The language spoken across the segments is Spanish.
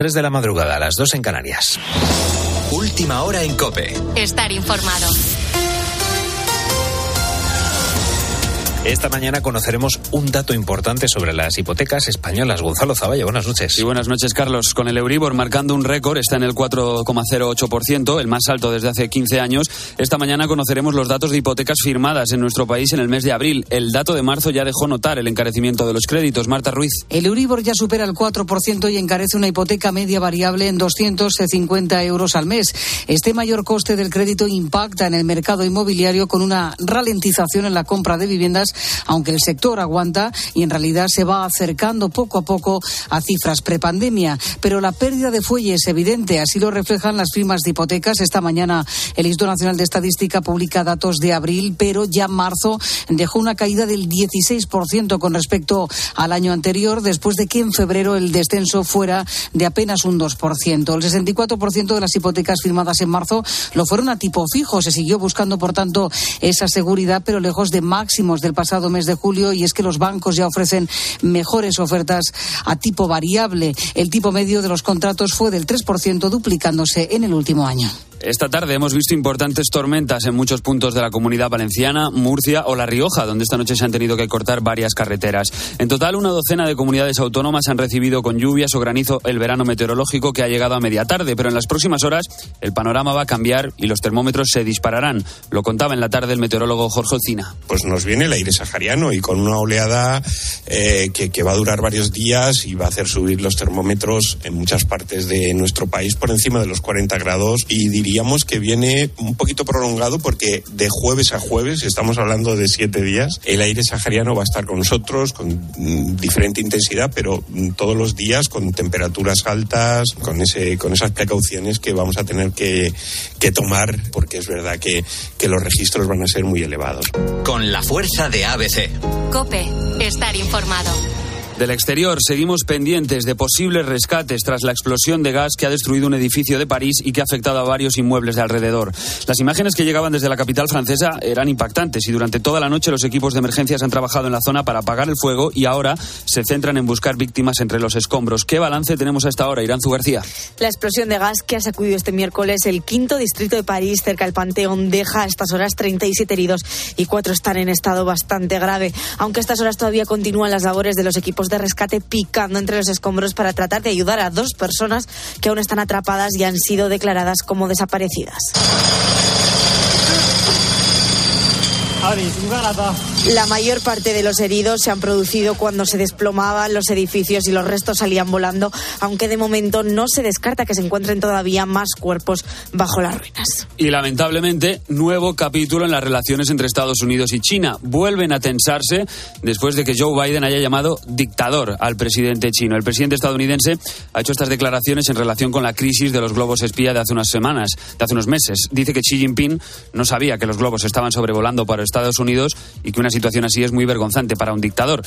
3 de la madrugada, a las 2 en Canarias. Última hora en Cope. Estar informado. Esta mañana conoceremos un dato importante sobre las hipotecas españolas. Gonzalo Zavalla, buenas noches. Sí, buenas noches, Carlos. Con el Euribor marcando un récord, está en el 4,08%, el más alto desde hace 15 años. Esta mañana conoceremos los datos de hipotecas firmadas en nuestro país en el mes de abril. El dato de marzo ya dejó notar el encarecimiento de los créditos. Marta Ruiz. El Euribor ya supera el 4% y encarece una hipoteca media variable en 250 euros al mes. Este mayor coste del crédito impacta en el mercado inmobiliario con una ralentización en la compra de viviendas aunque el sector aguanta y en realidad se va acercando poco a poco a cifras prepandemia. Pero la pérdida de fuelle es evidente, así lo reflejan las firmas de hipotecas. Esta mañana el Instituto Nacional de Estadística publica datos de abril, pero ya marzo dejó una caída del 16% con respecto al año anterior, después de que en febrero el descenso fuera de apenas un 2%. El 64% de las hipotecas firmadas en marzo lo fueron a tipo fijo. Se siguió buscando, por tanto, esa seguridad, pero lejos de máximos del pasado mes de julio y es que los bancos ya ofrecen mejores ofertas a tipo variable. El tipo medio de los contratos fue del 3%, duplicándose en el último año. Esta tarde hemos visto importantes tormentas en muchos puntos de la comunidad valenciana, Murcia o La Rioja, donde esta noche se han tenido que cortar varias carreteras. En total, una docena de comunidades autónomas han recibido con lluvias o granizo el verano meteorológico que ha llegado a media tarde, pero en las próximas horas el panorama va a cambiar y los termómetros se dispararán. Lo contaba en la tarde el meteorólogo Jorge Ocina. Pues nos viene el aire sahariano y con una oleada eh, que, que va a durar varios días y va a hacer subir los termómetros en muchas partes de nuestro país por encima de los 40 grados y diría diríamos que viene un poquito prolongado porque de jueves a jueves, estamos hablando de siete días, el aire sahariano va a estar con nosotros con mm, diferente intensidad, pero mm, todos los días con temperaturas altas, con, ese, con esas precauciones que vamos a tener que, que tomar porque es verdad que, que los registros van a ser muy elevados. Con la fuerza de ABC. Cope, estar informado. Del exterior seguimos pendientes de posibles rescates tras la explosión de gas que ha destruido un edificio de París y que ha afectado a varios inmuebles de alrededor. Las imágenes que llegaban desde la capital francesa eran impactantes y durante toda la noche los equipos de emergencias han trabajado en la zona para apagar el fuego y ahora se centran en buscar víctimas entre los escombros. ¿Qué balance tenemos a esta hora, Iranzu García? La explosión de gas que ha sacudido este miércoles el quinto distrito de París, cerca del Panteón, deja a estas horas 37 heridos y cuatro están en estado bastante grave. Aunque a estas horas todavía continúan las labores de los equipos de rescate picando entre los escombros para tratar de ayudar a dos personas que aún están atrapadas y han sido declaradas como desaparecidas. La mayor parte de los heridos se han producido cuando se desplomaban los edificios y los restos salían volando, aunque de momento no se descarta que se encuentren todavía más cuerpos bajo las ruinas. Y lamentablemente, nuevo capítulo en las relaciones entre Estados Unidos y China. Vuelven a tensarse después de que Joe Biden haya llamado dictador al presidente chino. El presidente estadounidense ha hecho estas declaraciones en relación con la crisis de los globos espía de hace unas semanas, de hace unos meses. Dice que Xi Jinping no sabía que los globos estaban sobrevolando para Estados Unidos y que una situación así es muy vergonzante para un dictador.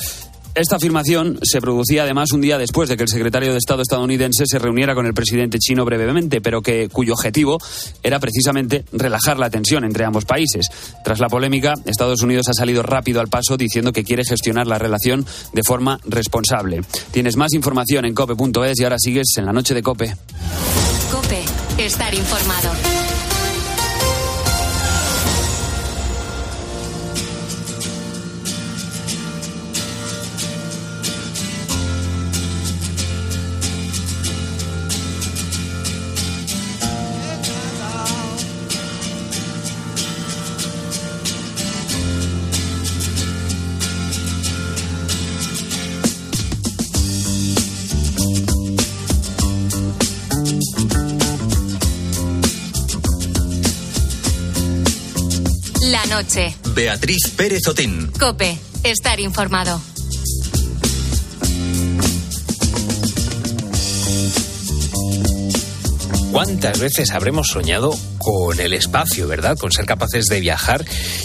Esta afirmación se producía además un día después de que el secretario de Estado estadounidense se reuniera con el presidente chino brevemente, pero que cuyo objetivo era precisamente relajar la tensión entre ambos países. Tras la polémica, Estados Unidos ha salido rápido al paso diciendo que quiere gestionar la relación de forma responsable. Tienes más información en cope.es y ahora sigues en la noche de Cope. Cope, estar informado. Beatriz Pérez Otín. Cope, estar informado. ¿Cuántas veces habremos soñado con el espacio, verdad? Con ser capaces de viajar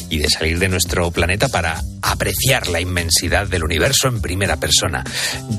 y de salir de nuestro planeta para apreciar la inmensidad del universo en primera persona.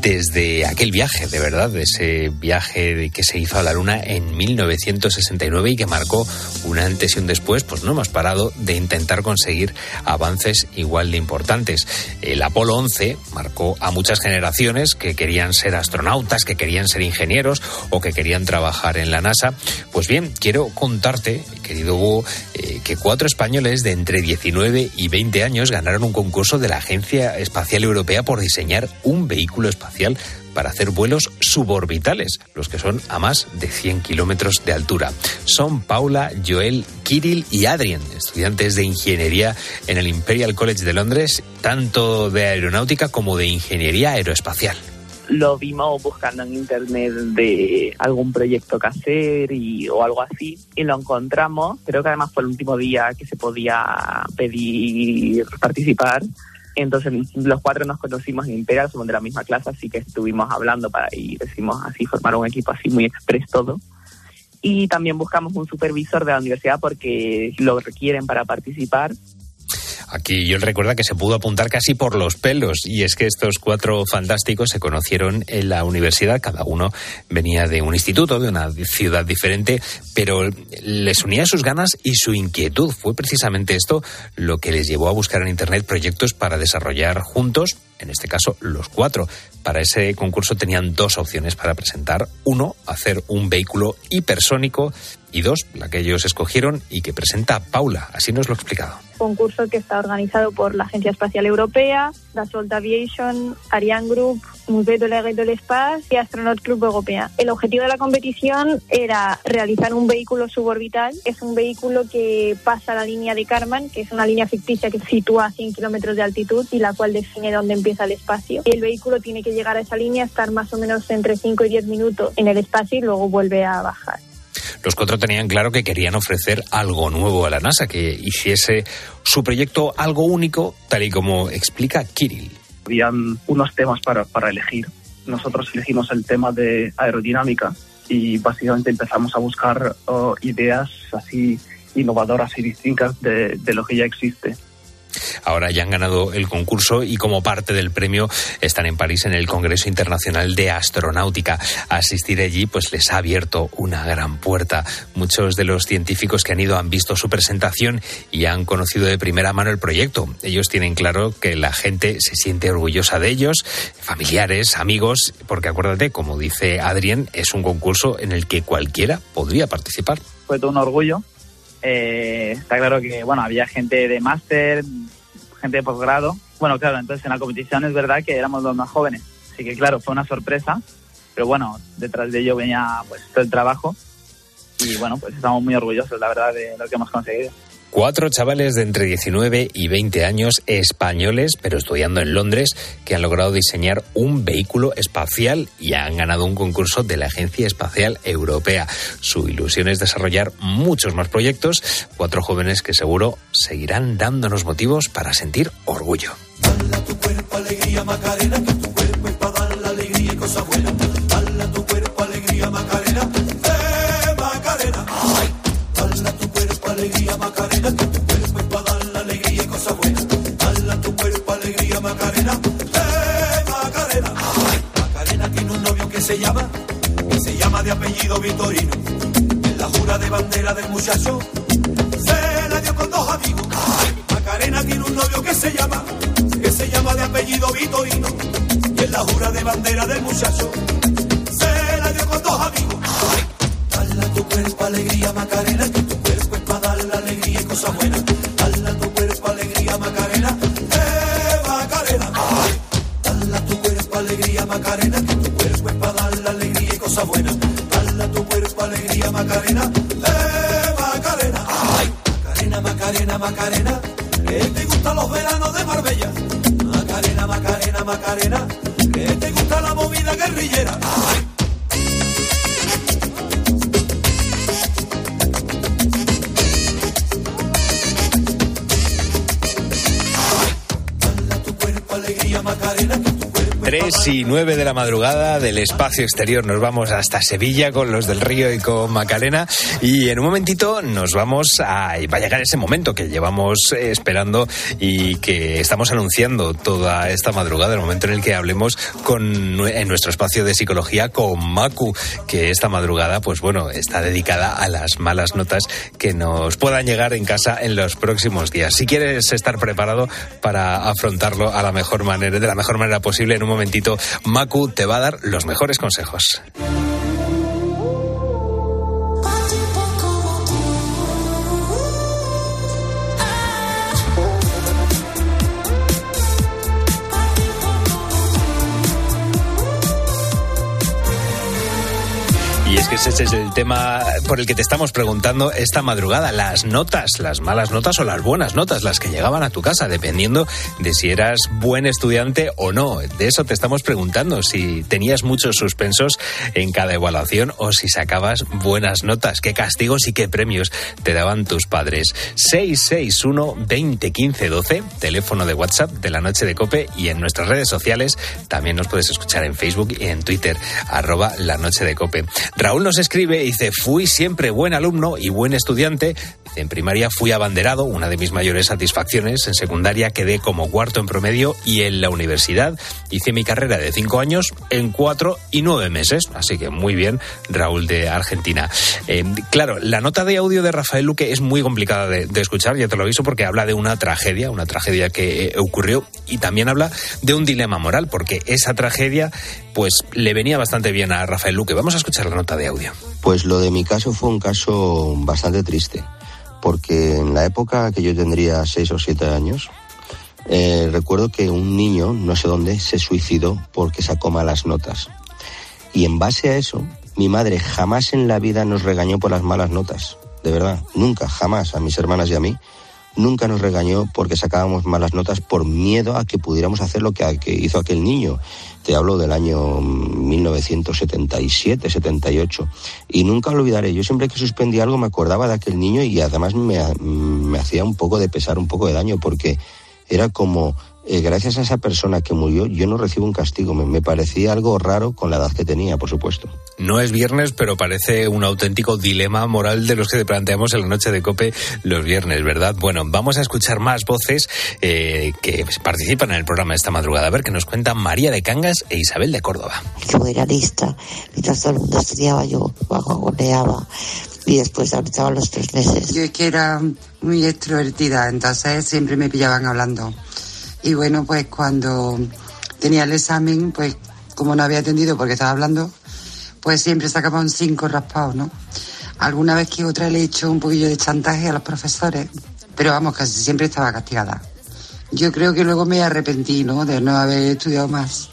Desde aquel viaje, de verdad, de ese viaje que se hizo a la Luna en 1969 y que marcó un antes y un después, pues no hemos parado de intentar conseguir avances igual de importantes. El Apolo 11 marcó a muchas generaciones que querían ser astronautas, que querían ser ingenieros o que querían trabajar en la NASA. Pues bien, quiero contarte, querido Hugo, eh, que cuatro españoles de entre 19 y 20 años ganaron un concurso de la Agencia Espacial Europea por diseñar un vehículo espacial para hacer vuelos suborbitales, los que son a más de 100 kilómetros de altura. Son Paula, Joel, Kirill y Adrien, estudiantes de ingeniería en el Imperial College de Londres, tanto de aeronáutica como de ingeniería aeroespacial lo vimos buscando en internet de algún proyecto que hacer y, o algo así y lo encontramos. Creo que además fue el último día que se podía pedir participar entonces los cuatro nos conocimos en Imperial, somos de la misma clase, así que estuvimos hablando para y decimos así formar un equipo así muy express todo. Y también buscamos un supervisor de la universidad porque lo requieren para participar Aquí yo recuerda que se pudo apuntar casi por los pelos y es que estos cuatro fantásticos se conocieron en la universidad, cada uno venía de un instituto, de una ciudad diferente, pero les unía sus ganas y su inquietud. Fue precisamente esto lo que les llevó a buscar en Internet proyectos para desarrollar juntos, en este caso los cuatro. Para ese concurso tenían dos opciones para presentar. Uno, hacer un vehículo hipersónico y dos, la que ellos escogieron y que presenta Paula. Así nos lo ha explicado concurso que está organizado por la Agencia Espacial Europea, Dassault Aviation, Ariane Group, Musée de l'Air de l'Espace y Astronaut Club Europea. El objetivo de la competición era realizar un vehículo suborbital. Es un vehículo que pasa la línea de Karman, que es una línea ficticia que se sitúa a 100 kilómetros de altitud y la cual define dónde empieza el espacio. El vehículo tiene que llegar a esa línea, estar más o menos entre 5 y 10 minutos en el espacio y luego vuelve a bajar. Los cuatro tenían claro que querían ofrecer algo nuevo a la NASA, que hiciese su proyecto algo único, tal y como explica Kirill. Habían unos temas para, elegir. Nosotros elegimos el tema de aerodinámica y básicamente empezamos a buscar oh, ideas así innovadoras y distintas de lo que ya existe. Ahora ya han ganado el concurso y como parte del premio están en París en el Congreso Internacional de Astronáutica. Asistir allí pues les ha abierto una gran puerta. Muchos de los científicos que han ido han visto su presentación y han conocido de primera mano el proyecto. Ellos tienen claro que la gente se siente orgullosa de ellos, familiares, amigos, porque acuérdate, como dice Adrien, es un concurso en el que cualquiera podría participar. Fue todo un orgullo eh, está claro que, bueno, había gente de máster, gente de posgrado. Bueno, claro, entonces en la competición es verdad que éramos los más jóvenes. Así que, claro, fue una sorpresa. Pero bueno, detrás de ello venía pues todo el trabajo. Y bueno, pues estamos muy orgullosos, la verdad, de lo que hemos conseguido. Cuatro chavales de entre 19 y 20 años españoles, pero estudiando en Londres, que han logrado diseñar un vehículo espacial y han ganado un concurso de la Agencia Espacial Europea. Su ilusión es desarrollar muchos más proyectos. Cuatro jóvenes que seguro seguirán dándonos motivos para sentir orgullo. Se llama, que se llama de apellido Vitorino. En la jura de bandera del muchacho se la dio con dos amigos. Macarena tiene un novio que se llama, que se llama de apellido Vitorino. Y en la jura de bandera del muchacho se la dio con dos amigos. Dale a tu cuerpo alegría, Macarena, que tu cuerpo es para darle alegría y cosas buenas. Cosa buena. Dale tu cuerpo alegría, Macarena. Eh, Macarena. Ay. Macarena, Macarena, Macarena. Que te gustan los veranos de Marbella. Macarena, Macarena, Macarena. Que te gusta la movida guerrillera. Ay. Tres 3 y 9 de la madrugada del espacio exterior. Nos vamos hasta Sevilla con los del Río y con Macarena. Y en un momentito nos vamos a. Va a llegar ese momento que llevamos eh, esperando y que estamos anunciando toda esta madrugada, el momento en el que hablemos con, en nuestro espacio de psicología con Macu, que esta madrugada, pues bueno, está dedicada a las malas notas que nos puedan llegar en casa en los próximos días. Si quieres estar preparado para afrontarlo a la mejor manera, de la mejor manera posible, en un momentito, Macu te va a dar los mejores consejos. Ese es el tema por el que te estamos preguntando esta madrugada. Las notas, las malas notas o las buenas notas, las que llegaban a tu casa, dependiendo de si eras buen estudiante o no. De eso te estamos preguntando, si tenías muchos suspensos en cada evaluación o si sacabas buenas notas. ¿Qué castigos y qué premios te daban tus padres? 661 20 15 12, teléfono de WhatsApp de la noche de Cope y en nuestras redes sociales también nos puedes escuchar en Facebook y en Twitter, arroba la noche de Cope. Raúl nos escribe y dice, fui siempre buen alumno y buen estudiante. Dice, en primaria fui abanderado, una de mis mayores satisfacciones. En secundaria quedé como cuarto en promedio y en la universidad hice mi carrera de cinco años en cuatro y nueve meses. Así que muy bien, Raúl de Argentina. Eh, claro, la nota de audio de Rafael Luque es muy complicada de, de, escuchar, ya te lo aviso, porque habla de una tragedia, una tragedia que eh, ocurrió y también habla de un dilema moral, porque esa tragedia pues le venía bastante bien a Rafael Luque. Vamos a escuchar la nota de audio. Pues lo de mi caso fue un caso bastante triste, porque en la época que yo tendría seis o siete años, eh, recuerdo que un niño, no sé dónde, se suicidó porque sacó malas notas. Y en base a eso, mi madre jamás en la vida nos regañó por las malas notas. De verdad, nunca, jamás, a mis hermanas y a mí, nunca nos regañó porque sacábamos malas notas por miedo a que pudiéramos hacer lo que, hizo aquel niño. Te hablo del año 1977, 78. Y nunca lo olvidaré. Yo siempre que suspendía algo me acordaba de aquel niño y además me, me hacía un poco de pesar, un poco de daño, porque era como eh, gracias a esa persona que murió, yo no recibo un castigo. Me, me, parecía algo raro con la edad que tenía, por supuesto. No es viernes, pero parece un auténtico dilema moral de los que te planteamos en la noche de Cope los viernes, ¿verdad? Bueno, vamos a escuchar más voces eh, que participan en el programa esta madrugada. A ver qué nos cuentan María de Cangas e Isabel de Córdoba. Yo era lista. Mientras todo el mundo estudiaba, yo vagoneaba y después ahorita los tres meses. Yo es que era muy extrovertida, entonces siempre me pillaban hablando. Y bueno, pues cuando tenía el examen, pues como no había atendido porque estaba hablando, pues siempre sacaba un 5 raspado, ¿no? Alguna vez que otra le he hecho un poquillo de chantaje a los profesores, pero vamos, casi siempre estaba castigada. Yo creo que luego me arrepentí, ¿no? De no haber estudiado más.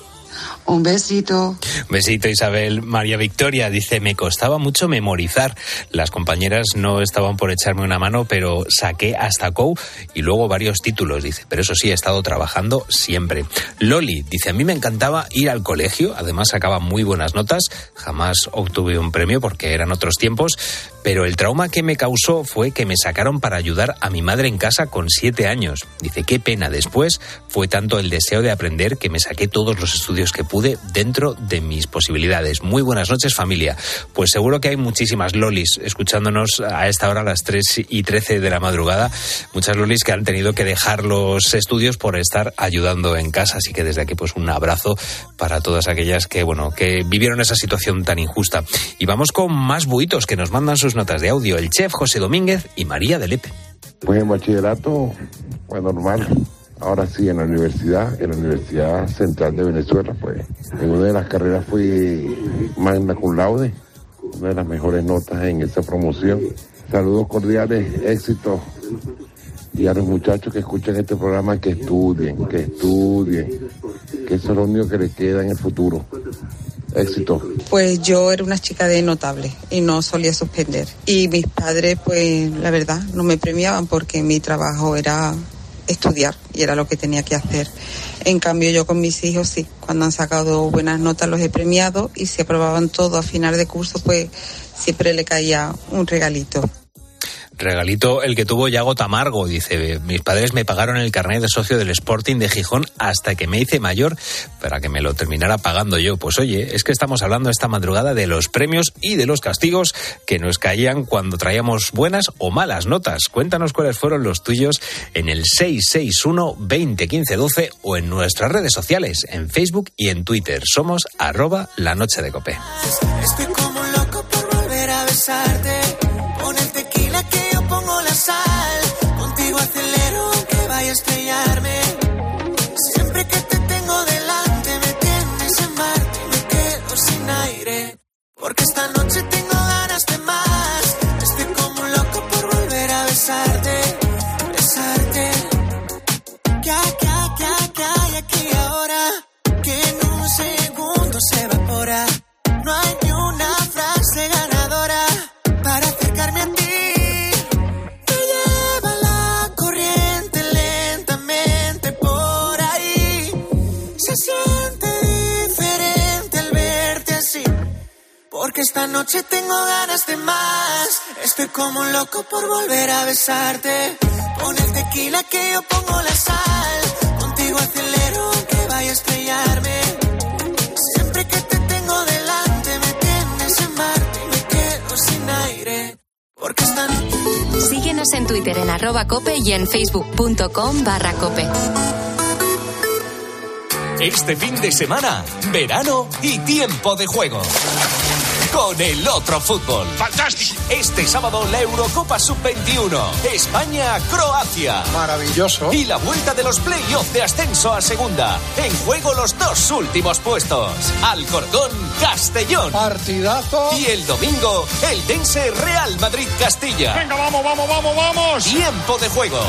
Un besito. Besito, Isabel. María Victoria dice, me costaba mucho memorizar. Las compañeras no estaban por echarme una mano, pero saqué hasta COU y luego varios títulos, dice. Pero eso sí, he estado trabajando siempre. Loli dice, a mí me encantaba ir al colegio, además sacaba muy buenas notas, jamás obtuve un premio porque eran otros tiempos, pero el trauma que me causó fue que me sacaron para ayudar a mi madre en casa con siete años. Dice, qué pena. Después fue tanto el deseo de aprender que me saqué todos los estudios que pude dentro de mis posibilidades. Muy buenas noches, familia. Pues seguro que hay muchísimas lolis escuchándonos a esta hora, las 3 y 13 de la madrugada. Muchas lolis que han tenido que dejar los estudios por estar ayudando en casa. Así que desde aquí, pues un abrazo para todas aquellas que, bueno, que vivieron esa situación tan injusta. Y vamos con más buitos que nos mandan sus notas de audio. El chef José Domínguez y María de Lepe. Pues en bachillerato, pues normal. Ahora sí, en la universidad, en la Universidad Central de Venezuela, pues en una de las carreras fui magna cum laude, una de las mejores notas en esa promoción. Saludos cordiales, éxitos y a los muchachos que escuchan este programa que estudien, que estudien, que eso es lo único que les queda en el futuro. Éxito. Pues yo era una chica de notable y no solía suspender. Y mis padres, pues la verdad, no me premiaban porque mi trabajo era estudiar y era lo que tenía que hacer. En cambio yo con mis hijos sí, cuando han sacado buenas notas los he premiado y si aprobaban todo a final de curso pues siempre le caía un regalito. Regalito el que tuvo Yago Tamargo, dice, mis padres me pagaron el carnet de socio del Sporting de Gijón hasta que me hice mayor para que me lo terminara pagando yo. Pues oye, es que estamos hablando esta madrugada de los premios y de los castigos que nos caían cuando traíamos buenas o malas notas. Cuéntanos cuáles fueron los tuyos en el 661 20 15 12 o en nuestras redes sociales, en Facebook y en Twitter. Somos arroba la noche de cope. Estoy como loco por volver a besarte. Pongo la sal. Contigo acelero aunque vaya a estrellarme. Siempre que te tengo delante me tienes en Marte me quedo sin aire. Porque esta noche tengo como un loco por volver a besarte. Pon el tequila que yo pongo la sal. Contigo acelero aunque vaya a estrellarme. Siempre que te tengo delante me tienes en Marte y me quedo sin aire. Porque noche Síguenos en Twitter en arroba cope y en facebook.com barra cope. Este fin de semana, verano y tiempo de juego. Con el otro fútbol. ¡Fantástico! Este sábado la Eurocopa Sub-21. España-Croacia. Maravilloso. Y la vuelta de los playoffs de ascenso a segunda. En juego los dos últimos puestos. Alcorcón, Castellón. Partidazo. Y el domingo, el Dense Real Madrid-Castilla. Venga, vamos, vamos, vamos, vamos. Tiempo de juego.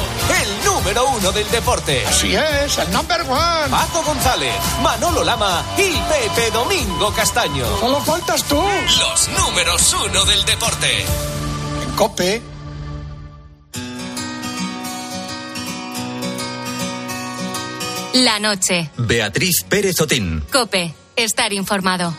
El número uno del deporte. Así es, el number one. Paco González, Manolo Lama y Pepe Domingo Castaño. Solo faltas tú. Los números uno del deporte. En Cope. La noche. Beatriz Pérez Otín. Cope. Estar informado.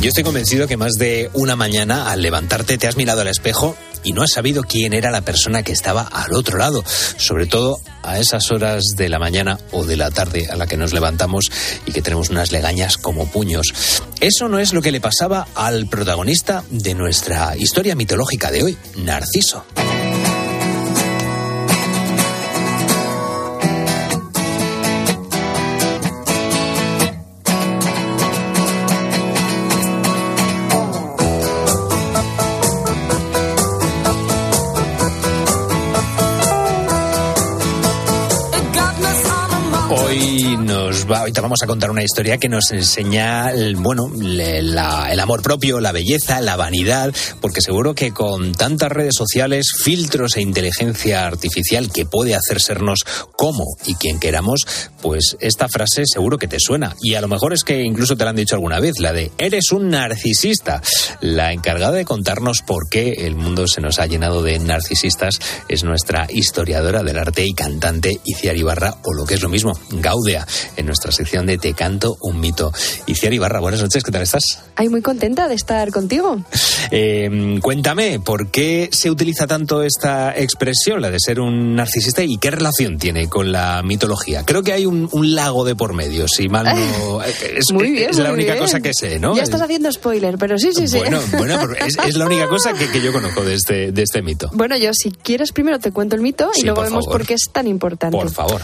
Yo estoy convencido que más de una mañana al levantarte te has mirado al espejo y no has sabido quién era la persona que estaba al otro lado, sobre todo a esas horas de la mañana o de la tarde a la que nos levantamos y que tenemos unas legañas como puños. Eso no es lo que le pasaba al protagonista de nuestra historia mitológica de hoy, Narciso. Va, hoy te vamos a contar una historia que nos enseña, el, bueno, el amor propio, la belleza, la vanidad, porque seguro que con tantas redes sociales, filtros e inteligencia artificial que puede hacer sernos como y quien queramos, pues esta frase seguro que te suena. Y a lo mejor es que incluso te la han dicho alguna vez, la de eres un narcisista. La encargada de contarnos por qué el mundo se nos ha llenado de narcisistas es nuestra historiadora del arte y cantante Iciar Ibarra, o lo que es lo mismo, Gaudea, en sección de Te canto un mito. Iciar Ibarra, buenas noches, ¿qué tal estás? Ay, muy contenta de estar contigo. Eh, cuéntame, ¿por qué se utiliza tanto esta expresión, la de ser un narcisista, y qué relación tiene con la mitología? Creo que hay un, un lago de por medio, si mal no... Es, muy bien. es la única bien. cosa que sé, ¿no? Ya estás haciendo spoiler, pero sí, sí, sí. Bueno, bueno, es, es la única cosa que, que yo conozco de este, de este mito. Bueno, yo si quieres primero te cuento el mito y Sí, luego por vemos favor. por qué es tan importante. Por favor.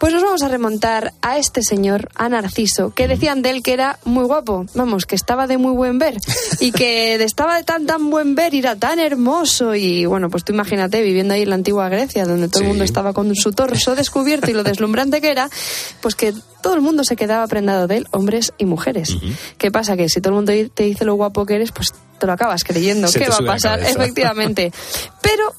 Pues nos vamos a remontar a este señor, a Narciso, que decían de él que era muy guapo, vamos, que estaba de muy buen ver y que estaba de tan tan buen ver y era tan hermoso y bueno, pues tú imagínate viviendo ahí en la antigua Grecia, donde todo el mundo estaba con su torso descubierto y lo deslumbrante que era, pues que todo el mundo se quedaba prendado de él, hombres y mujeres. ¿Qué pasa? Que si todo el mundo te dice lo guapo que eres, pues te lo acabas creyendo. Se ¿Qué va a pasar? Efectivamente. Pero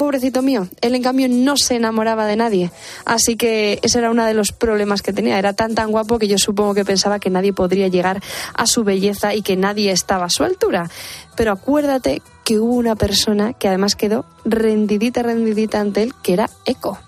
pobrecito mío, él en cambio no se enamoraba de nadie. Así que ese era uno de los problemas que tenía. Era tan tan guapo que yo supongo que pensaba que nadie podría llegar a su belleza y que nadie estaba a su altura. Pero acuérdate que hubo una persona que además quedó rendidita, rendidita ante él, que era Eco.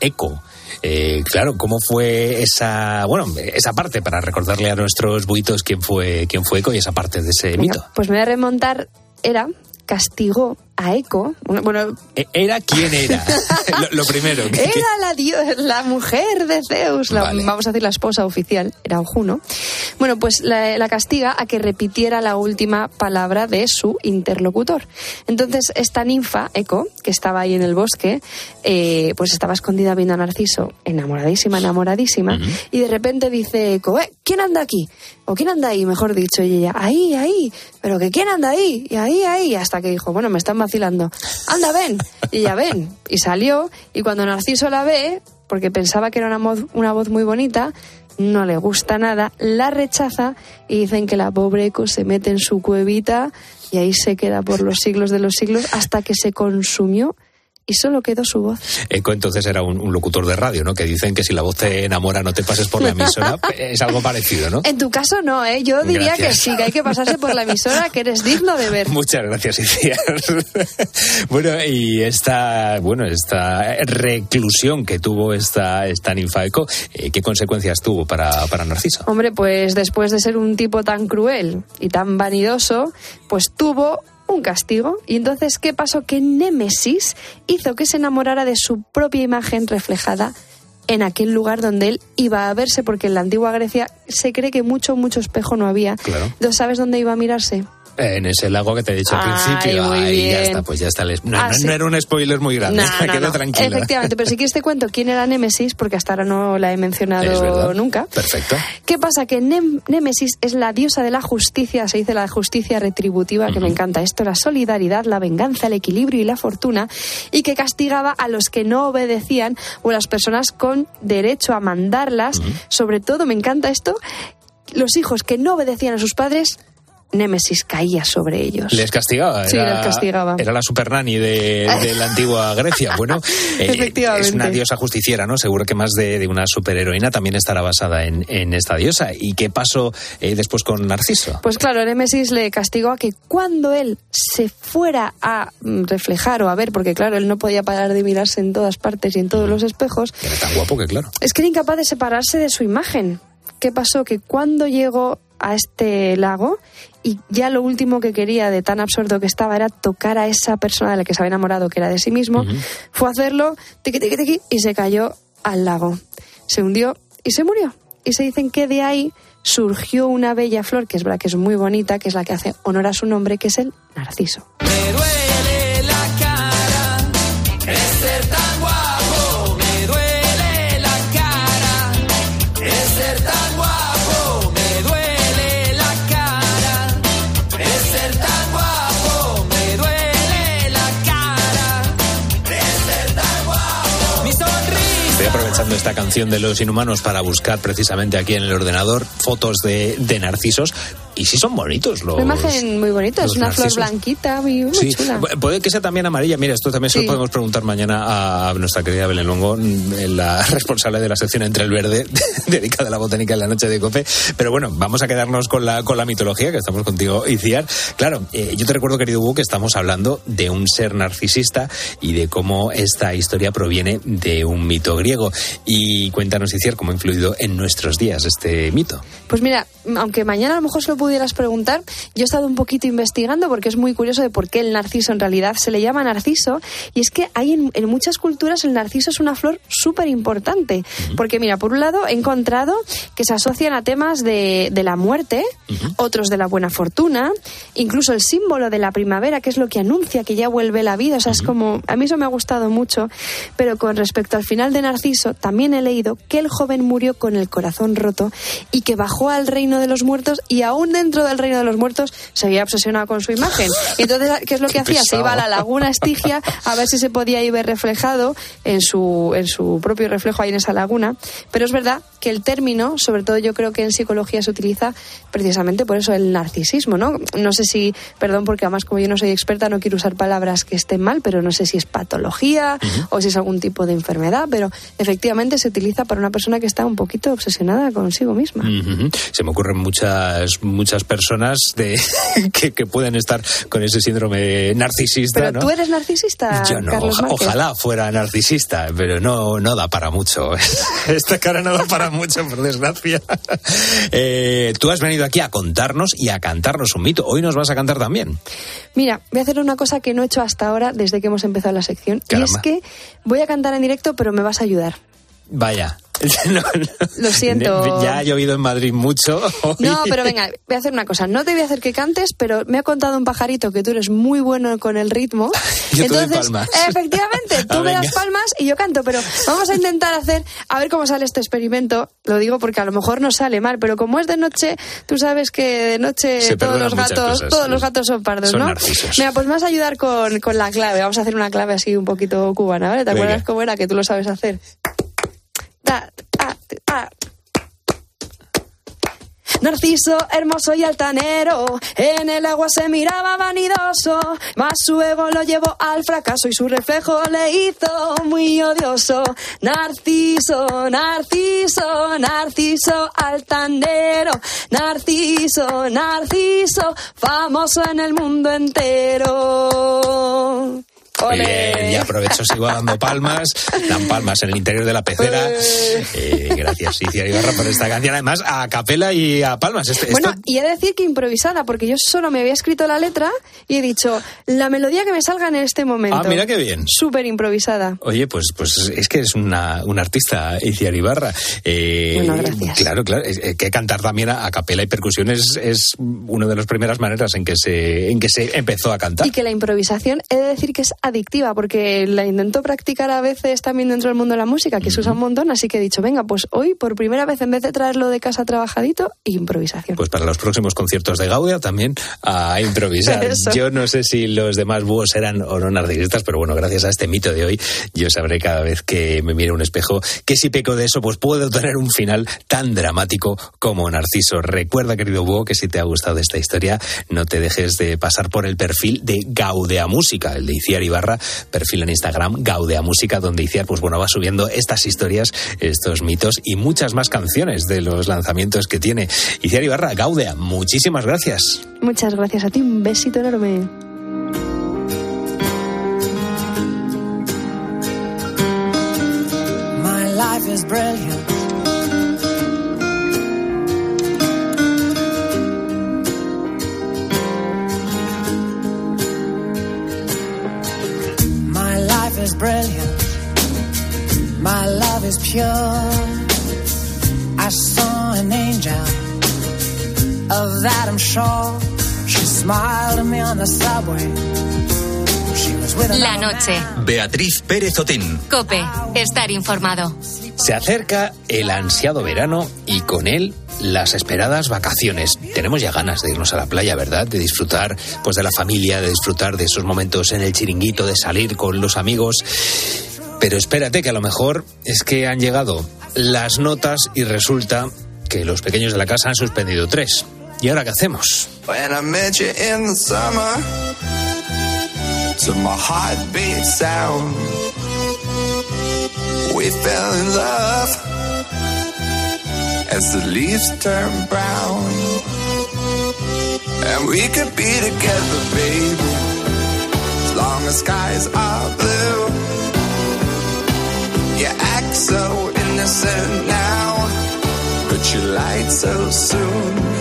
Eco. Eh, claro, ¿cómo fue esa, bueno, esa parte para recordarle a nuestros buitos quién fue, quién fue Eco y esa parte de ese Venga, mito? Pues me voy a remontar. Era, castigó a Eco. Bueno, E- ¿Era quién era? lo, lo primero. que- Era la, dio- la mujer de Zeus, la- Vale. vamos a decir la esposa oficial, era Juno. Bueno, pues la, la castiga a que repitiera la última palabra de su interlocutor. Entonces, esta ninfa, Eco, que estaba ahí en el bosque, eh, pues estaba escondida viendo a Narciso, enamoradísima, enamoradísima, y de repente dice Eco, "Eh, ¿quién anda aquí? O ¿quién anda ahí, mejor dicho? Y ella, ahí, ahí, pero que ¿quién anda ahí? Y ahí, ahí, hasta que dijo, bueno, me están Anda, ven. Y ella, ven. Y salió, y cuando Narciso la ve, porque pensaba que era una voz, una voz muy bonita, no le gusta nada, la rechaza y dicen que la pobre se mete en su cuevita y ahí se queda por los siglos de los siglos hasta que se consumió y solo quedó su voz. Eco entonces era un, un locutor de radio, ¿no? Que dicen que si la voz te enamora no te pases por la emisora. es algo parecido, ¿no? En tu caso no, ¿eh? Yo diría Gracias. que sí, que hay que pasarse por la emisora, que eres digno de ver. Muchas gracias, Iciar. bueno, y esta, bueno, esta reclusión que tuvo esta, esta ninfa Eco, eh, ¿qué consecuencias tuvo para, para Narciso? Hombre, pues después de ser un tipo tan cruel y tan vanidoso, pues tuvo un castigo. Y entonces, ¿qué pasó? Que Némesis hizo que se enamorara de su propia imagen reflejada en aquel lugar donde él iba a verse, porque en la antigua Grecia se cree que mucho, mucho espejo no había. Claro. Entonces, ¿sabes dónde iba a mirarse? En ese lago que te he dicho al Ay, principio. Ahí ya está, pues ya está. No, Ah, no- sí. no era un spoiler muy grande, no. tranquila. Efectivamente, pero si quieres te cuento quién era Némesis, porque hasta ahora no la he mencionado nunca. Perfecto. ¿Qué pasa? Que Nem- Némesis es la diosa de la justicia, se dice la justicia retributiva, que me encanta esto, la solidaridad, la venganza, el equilibrio y la fortuna, y que castigaba a los que no obedecían o a las personas con derecho a mandarlas. Sobre todo, me encanta esto, los hijos que no obedecían a sus padres, Némesis caía sobre ellos. Les castigaba. Sí, era, les castigaba. Era la super nanny de, de la antigua Grecia. Bueno, eh, Efectivamente. es una diosa justiciera, ¿no? Seguro que más de, de una superheroína también estará basada en, en esta diosa. ¿Y qué pasó eh, después con Narciso? Pues claro, Némesis le castigó a que cuando él se fuera a mm, reflejar o a ver, porque claro, él no podía parar de mirarse en todas partes y en todos los espejos, Era tan guapo que, claro. es que era incapaz de separarse de su imagen. ¿Qué pasó? Que cuando llegó a este lago y ya lo último que quería de tan absurdo que estaba era tocar a esa persona de la que se había enamorado, que era de sí mismo, fue a hacerlo tiqui, tiqui, tiqui, y se cayó al lago. Se hundió y se murió. Y se dicen que de ahí surgió una bella flor, que es verdad que es muy bonita, que es la que hace honor a su nombre, que es el narciso. Esta canción de los inhumanos para buscar precisamente aquí en el ordenador fotos de narcisos. Y sí son bonitos los. Una imagen muy bonita, es una flor narcisos. blanquita, muy, muy Sí, chula. pu- puede que sea también amarilla. Mira, esto también se lo Sí. podemos preguntar mañana a nuestra querida Belén Longo, mm, la responsable de la sección Entre el Verde, dedicada a la botánica en la noche de COPE. Pero bueno, vamos a quedarnos con la, con la mitología, que estamos contigo, Iciar. Claro, eh, yo te recuerdo, querido Hugo, que estamos hablando de un ser narcisista y de cómo esta historia proviene de un mito griego. Y cuéntanos, Iciar, cómo ha influido en nuestros días este mito. Pues mira, aunque mañana a lo mejor se lo pudieras preguntar, yo he estado un poquito investigando porque es muy curioso de por qué el narciso en realidad se le llama narciso. Y es que hay en, en muchas culturas el narciso es una flor súper importante. Porque mira, por un lado he encontrado que se asocian a temas de, de la muerte, otros de la buena fortuna, incluso el símbolo de la primavera, que es lo que anuncia que ya vuelve la vida. O sea, es como, a mí eso me ha gustado mucho. Pero con respecto al final de Narciso, también he leído que el joven murió con el corazón roto y que bajó al reino de los muertos y aún aún dentro del reino de los muertos, seguía obsesionado con su imagen. Y entonces, ¿qué es lo que hacía? Se iba a la laguna Estigia a ver si se podía ir ver reflejado en su, en su propio reflejo ahí en esa laguna. Pero es verdad que el término, sobre todo yo creo que en psicología se utiliza precisamente por eso el narcisismo, ¿no? No sé si, perdón, porque además como yo no soy experta, no quiero usar palabras que estén mal, pero no sé si es patología o si es algún tipo de enfermedad, pero efectivamente se utiliza para una persona que está un poquito obsesionada consigo misma. Se me ocurren muchas muchas personas de que, que pueden estar con ese síndrome narcisista, Pero ¿no? tú eres narcisista, Yo no, Carlos ojalá fuera narcisista, pero no, no da para mucho. Esta cara no da para mucho, por desgracia. Eh, tú has venido aquí a contarnos y a cantarnos un mito. Hoy nos vas a cantar también. Mira, voy a hacer una cosa que no he hecho hasta ahora desde que hemos empezado la sección. Y es que voy a cantar en directo, pero me vas a ayudar. Vaya. No, no. Lo siento. Ya ha llovido en Madrid mucho. hoy. No, pero venga, voy a hacer una cosa. No te voy a hacer que cantes, pero me ha contado un pajarito que tú eres muy bueno con el ritmo. Yo te doy Entonces, palmas. efectivamente, tú Ah, me das palmas y yo canto, pero vamos a intentar hacer, a ver cómo sale este experimento. Lo digo porque a lo mejor no sale mal, pero como es de noche, tú sabes que de noche Se todos los gatos, cosas. todos los gatos son pardos, Son ¿no? narcisos. Mira, pues me vas a ayudar con, con la clave. Vamos a hacer una clave así un poquito cubana, ¿vale? ¿Te Venga. acuerdas cómo era? Que tú lo sabes hacer. Narciso, hermoso y altanero, en el agua se miraba vanidoso, mas su ego lo llevó al fracaso y su reflejo le hizo muy odioso. Narciso, Narciso, Narciso altanero, Narciso, Narciso, famoso en el mundo entero. Bien, y aprovecho, sigo dando palmas, dan palmas en el interior de la pecera. Eh, gracias, Iciar Ibarra, por esta canción. Además, a capela y a palmas. Este- esto- Bueno, y he de decir que improvisada, porque yo solo me había escrito la letra y he dicho, la melodía que me salga en este momento. Ah, mira qué bien. Súper improvisada. Oye, pues, pues es que es una, un artista, Iciar Ibarra. Eh, Bueno, gracias. Claro, claro. eh, que cantar también a, a capela y percusión es, es una de las primeras maneras en que se, en que se empezó a cantar. Y que la improvisación he de decir que es adictiva, porque la intento practicar a veces también dentro del mundo de la música, que se usa un montón, así que he dicho, venga, pues hoy por primera vez en vez de traerlo de casa trabajadito, improvisación. Pues para los próximos conciertos de Gaudia también a improvisar. Yo no sé si los demás búhos eran o no narcisistas, pero bueno, gracias a este mito de hoy, yo sabré cada vez que me mire un espejo que si peco de eso, pues puedo tener un final tan dramático como Narciso. Recuerda, querido búho, que si te ha gustado esta historia, no te dejes de pasar por el perfil de Gaudea Música, el de Iciar Ibarra, perfil en Instagram, Gaudea Música, donde Iciar, pues bueno, va subiendo estas historias, estos mitos y muchas más canciones de los lanzamientos que tiene. Iciar Ibarra, Gaudea, muchísimas gracias. Muchas gracias a ti, un besito enorme. My life is brilliant. Is brilliant. My love is pure. I saw an angel. Of that I'm sure. She smiled at me on the subway. She was with La noche. Beatriz Pérez Otín. Cope. Estar informado. Se acerca el ansiado verano y con él las esperadas vacaciones. Tenemos ya ganas de irnos a la playa, ¿verdad? De disfrutar pues de la familia, de disfrutar de esos momentos en el chiringuito, de salir con los amigos. Pero espérate que a lo mejor es que han llegado las notas y resulta que los pequeños de la casa han suspendido tres. ¿Y ahora qué hacemos? We fell in love as the leaves turn brown. And we could be together, baby, as long as skies are blue. You act so innocent now, but you lied so soon.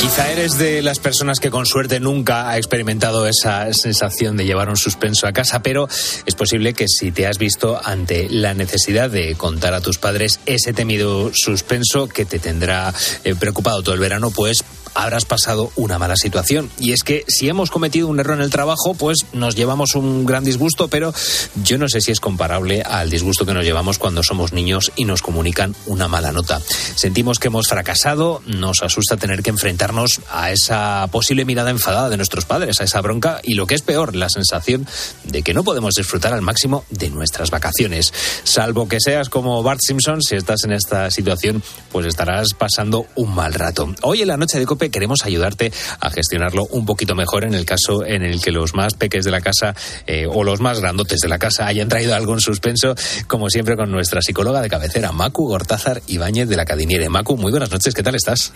Quizá eres de las personas que con suerte nunca ha experimentado esa sensación de llevar un suspenso a casa, pero es posible que si te has visto ante la necesidad de contar a tus padres ese temido suspenso que te tendrá eh, preocupado todo el verano, pues habrás pasado una mala situación. Y es que si hemos cometido un error en el trabajo, pues nos llevamos un gran disgusto, pero yo no sé si es comparable al disgusto que nos llevamos cuando somos niños y nos comunican una mala nota. Sentimos que hemos fracasado, nos asusta tener que enfrentarnos a esa posible mirada enfadada de nuestros padres, a esa bronca y lo que es peor, la sensación de que no podemos disfrutar al máximo de nuestras vacaciones. Salvo que seas como Bart Simpson, si estás en esta situación, pues estarás pasando un mal rato. Hoy en la noche de Queremos ayudarte a gestionarlo un poquito mejor en el caso en el que los más peques de la casa eh, o los más grandotes de la casa hayan traído algo en suspenso, como siempre con nuestra psicóloga de cabecera, Macu Gortázar Ibáñez de la Cadiniere. Macu, muy buenas noches, ¿qué tal estás?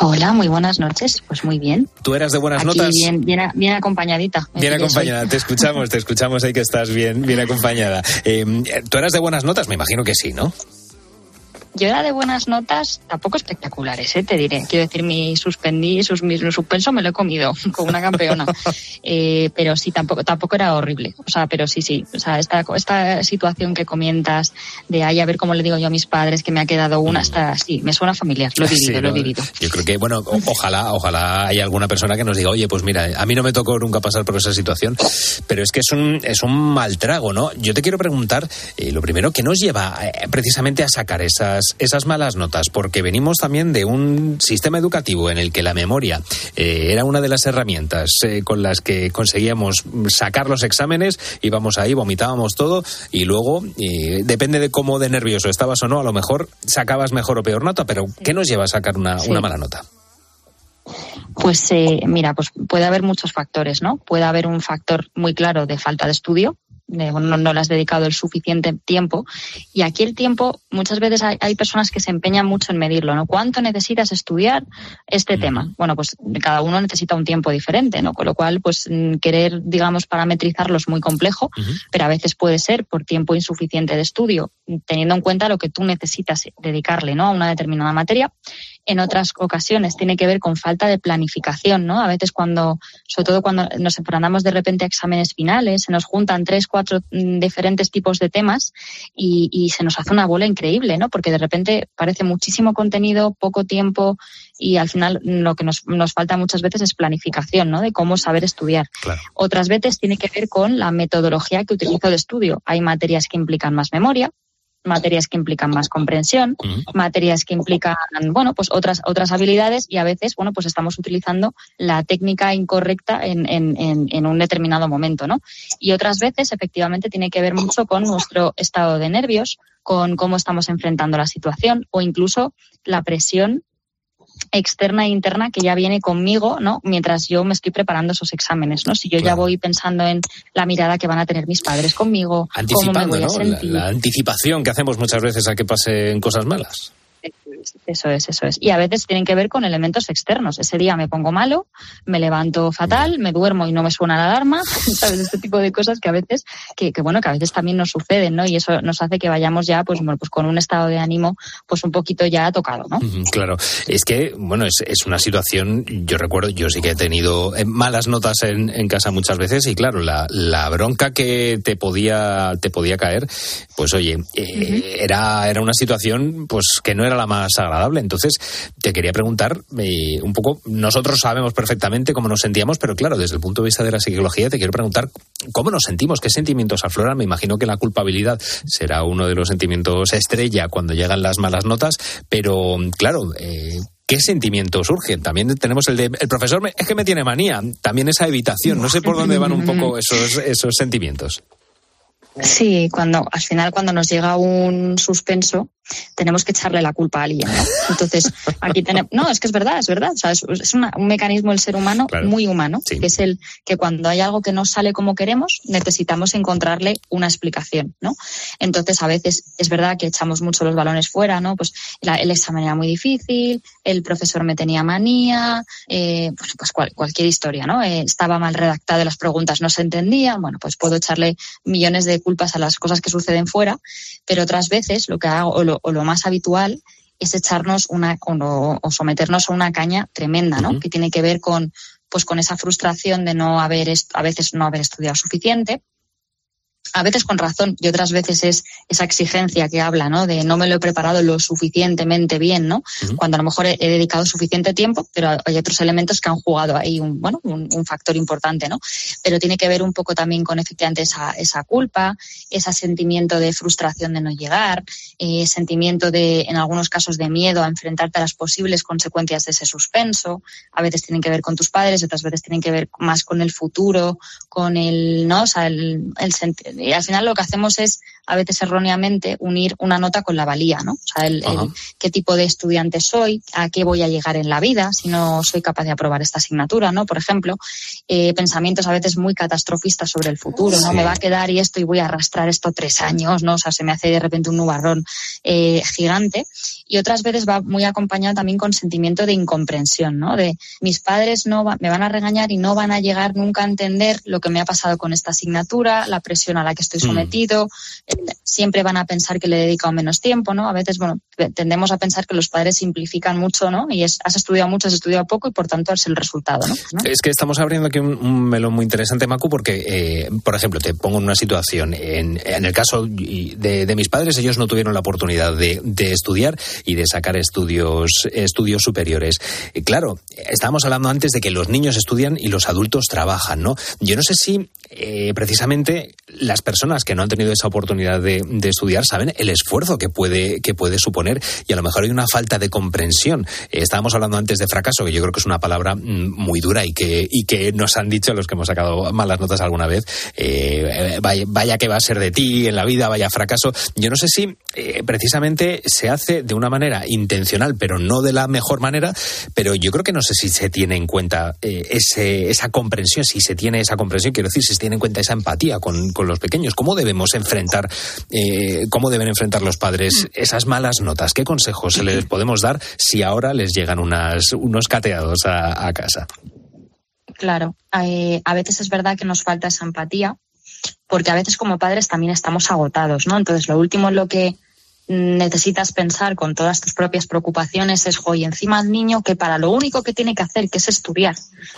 Hola, muy buenas noches. Pues muy bien. ¿Tú eras de buenas Aquí notas? Bien, bien, bien acompañadita. Bien acompañada, te escuchamos, te escuchamos ahí que estás bien, bien acompañada. Eh, ¿Tú eras de buenas notas? Me imagino que sí, ¿no? Yo era de buenas notas, tampoco espectaculares, ¿eh? te diré. Quiero decir, mi suspendí, sus, mi suspenso me lo he comido como una campeona. Eh, pero sí, tampoco, tampoco era horrible. O sea, pero sí, sí. O sea, esta, esta situación que comentas de ahí a ver cómo le digo yo a mis padres que me ha quedado una, está, sí, me suena familiar. Lo he vivido, Sí, lo he vivido. Yo creo que, bueno, o- ojalá, ojalá haya alguna persona que nos diga, oye, pues mira, a mí no me tocó nunca pasar por esa situación, pero es que es un, es un mal trago, ¿no? Yo te quiero preguntar, eh, lo primero, ¿qué nos lleva eh, precisamente a sacar esas, esas malas notas? Porque venimos también de un sistema educativo en el que la memoria eh, era una de las herramientas eh, con las que conseguíamos sacar los exámenes, íbamos ahí, vomitábamos todo y luego, eh, depende de cómo de nervioso estabas o no, a lo mejor sacabas mejor o peor nota, pero ¿qué nos lleva a sacar una, Sí. una mala nota? Pues eh, mira, pues puede haber muchos factores, ¿no? Puede haber un factor muy claro de falta de estudio, no, no le has dedicado el suficiente tiempo. Y aquí el tiempo, muchas veces hay, hay personas que se empeñan mucho en medirlo, ¿no? ¿Cuánto necesitas estudiar este tema? Bueno, pues cada uno necesita un tiempo diferente, ¿no? Con lo cual, pues mm, querer, digamos, parametrizarlo es muy complejo, pero a veces puede ser por tiempo insuficiente de estudio, teniendo en cuenta lo que tú necesitas dedicarle, ¿no? A una determinada materia en otras ocasiones tiene que ver con falta de planificación, ¿no? A veces cuando, sobre todo cuando nos enfrentamos de repente a exámenes finales, se nos juntan tres, cuatro mm, diferentes tipos de temas y, y se nos hace una bola increíble, ¿no? Porque de repente parece muchísimo contenido, poco tiempo y al final lo que nos, nos falta muchas veces es planificación, ¿no? De cómo saber estudiar. Otras veces tiene que ver con la metodología que utilizo de estudio. Hay materias que implican más memoria, materias que implican más comprensión, materias que implican, bueno, pues otras, otras habilidades y a veces, bueno, pues estamos utilizando la técnica incorrecta en, en, en, en un determinado momento, ¿no? Y otras veces, efectivamente, tiene que ver mucho con nuestro estado de nervios, con cómo estamos enfrentando la situación o incluso la presión externa e interna que ya viene conmigo, ¿no? Mientras yo me estoy preparando esos exámenes, ¿no? Si yo ya voy pensando en la mirada que van a tener mis padres conmigo, cómo me Anticipando, voy a ¿no? La, la anticipación que hacemos muchas veces a que pasen cosas malas. Eso es, eso es. Y a veces tienen que ver con elementos externos. Ese día me pongo malo, me levanto fatal, me duermo y no me suena la alarma, ¿sabes? Este tipo de cosas que a veces, que, que bueno, que a veces también nos suceden, ¿no? Y eso nos hace que vayamos ya, pues bueno, pues con un estado de ánimo, pues un poquito ya tocado, ¿no? Claro, es que, bueno, es, es una situación, yo recuerdo, yo sí que he tenido eh, malas notas en, en casa muchas veces y claro, la, la bronca que te podía, te podía caer, pues oye, eh, era, era una situación pues que no era la más agradable. Entonces, te quería preguntar eh, un poco, nosotros sabemos perfectamente cómo nos sentíamos, pero claro, desde el punto de vista de la psicología, te quiero preguntar cómo nos sentimos, qué sentimientos afloran. Me imagino que la culpabilidad será uno de los sentimientos estrella cuando llegan las malas notas, pero claro, eh, ¿Qué sentimientos surgen? También tenemos el de el profesor me- es que me tiene manía. También esa evitación. No sé por dónde van un poco esos, esos sentimientos. Sí, cuando al final cuando nos llega un suspenso tenemos que echarle la culpa a alguien. ¿no? Entonces aquí tenemos, no, es que es verdad, es verdad. O sea, es, es una- un mecanismo del ser humano Claro. muy humano, Sí. que es el que cuando hay algo que no sale como queremos necesitamos encontrarle una explicación, ¿no? Entonces a veces es verdad que echamos mucho los balones fuera, ¿no? Pues la- el examen era muy difícil, el profesor me tenía manía, eh, pues, pues cual- cualquier historia, ¿no? Eh, estaba mal redactado, las preguntas no se entendían, bueno, pues puedo echarle millones de culpas a las cosas que suceden fuera, pero otras veces lo que hago, o lo, o lo más habitual, es echarnos una, o, no- o someternos a una caña tremenda, ¿no? Que tiene que ver con, pues con esa frustración de no haber, a veces no haber estudiado suficiente, a veces con razón y otras veces es esa exigencia que habla, ¿no? De no me lo he preparado lo suficientemente bien, ¿no? Cuando a lo mejor he, he dedicado suficiente tiempo, pero hay otros elementos que han jugado ahí un, bueno, un, un factor importante, ¿no? Pero tiene que ver un poco también con efectivamente esa, esa culpa, ese sentimiento de frustración de no llegar, eh, sentimiento de, en algunos casos, de miedo a enfrentarte a las posibles consecuencias de ese suspenso. A veces tienen que ver con tus padres, otras veces tienen que ver más con el futuro, con el, ¿no? O sea, el, el y al final lo que hacemos es a veces erróneamente unir una nota con la valía, ¿no? O sea, el, el qué tipo de estudiante soy, a qué voy a llegar en la vida, si no soy capaz de aprobar esta asignatura, ¿no? Por ejemplo, eh, pensamientos a veces muy catastrofistas sobre el futuro, ¿no? Sí. Me va a quedar y esto y voy a arrastrar esto tres años, ¿no? O sea, se me hace de repente un nubarrón eh, gigante. Y otras veces va muy acompañado también con sentimiento de incomprensión, ¿no? De mis padres no va- me van a regañar y no van a llegar nunca a entender lo que me ha pasado con esta asignatura, la presión a la que estoy Mm. sometido, siempre van a pensar que le he dedicado menos tiempo, ¿no? A veces, bueno, tendemos a pensar que los padres simplifican mucho, ¿no? Y es, has estudiado mucho, has estudiado poco y por tanto es el resultado, ¿no? Es que estamos abriendo aquí un, un melón muy interesante, Macu, porque, eh, por ejemplo, te pongo en una situación. En, en el caso de, mis padres, ellos no tuvieron la oportunidad de, estudiar y de sacar estudios, estudios superiores. Claro, estábamos hablando antes de que los niños estudian y los adultos trabajan, ¿no? Yo no sé si eh, precisamente las personas que no han tenido esa oportunidad de, estudiar saben el esfuerzo que puede, que puede suponer y a lo mejor hay una falta de comprensión. Eh, estábamos hablando antes de fracaso, que yo creo que es una palabra mm, muy dura y que, y que nos han dicho los que hemos sacado malas notas alguna vez, eh, vaya, que va a ser de ti en la vida, vaya fracaso. Yo no sé si eh, precisamente se hace de una manera intencional, pero no de la mejor manera, pero yo creo que no sé si se tiene en cuenta esa comprensión, si se tiene esa comprensión, quiero decir, si se tiene en cuenta esa empatía con, con los pequeños. ¿Cómo debemos enfrentar, eh, cómo deben enfrentar los padres esas malas notas? ¿Qué consejos se les podemos dar si ahora les llegan unas, unos cateados a, a casa? Claro, eh, a veces es verdad que nos falta esa empatía, porque a veces como padres también estamos agotados, ¿no? Entonces, lo último en lo que mm, necesitas pensar con todas tus propias preocupaciones es, joy, encima el niño que para lo único que tiene que hacer, que es estudiar,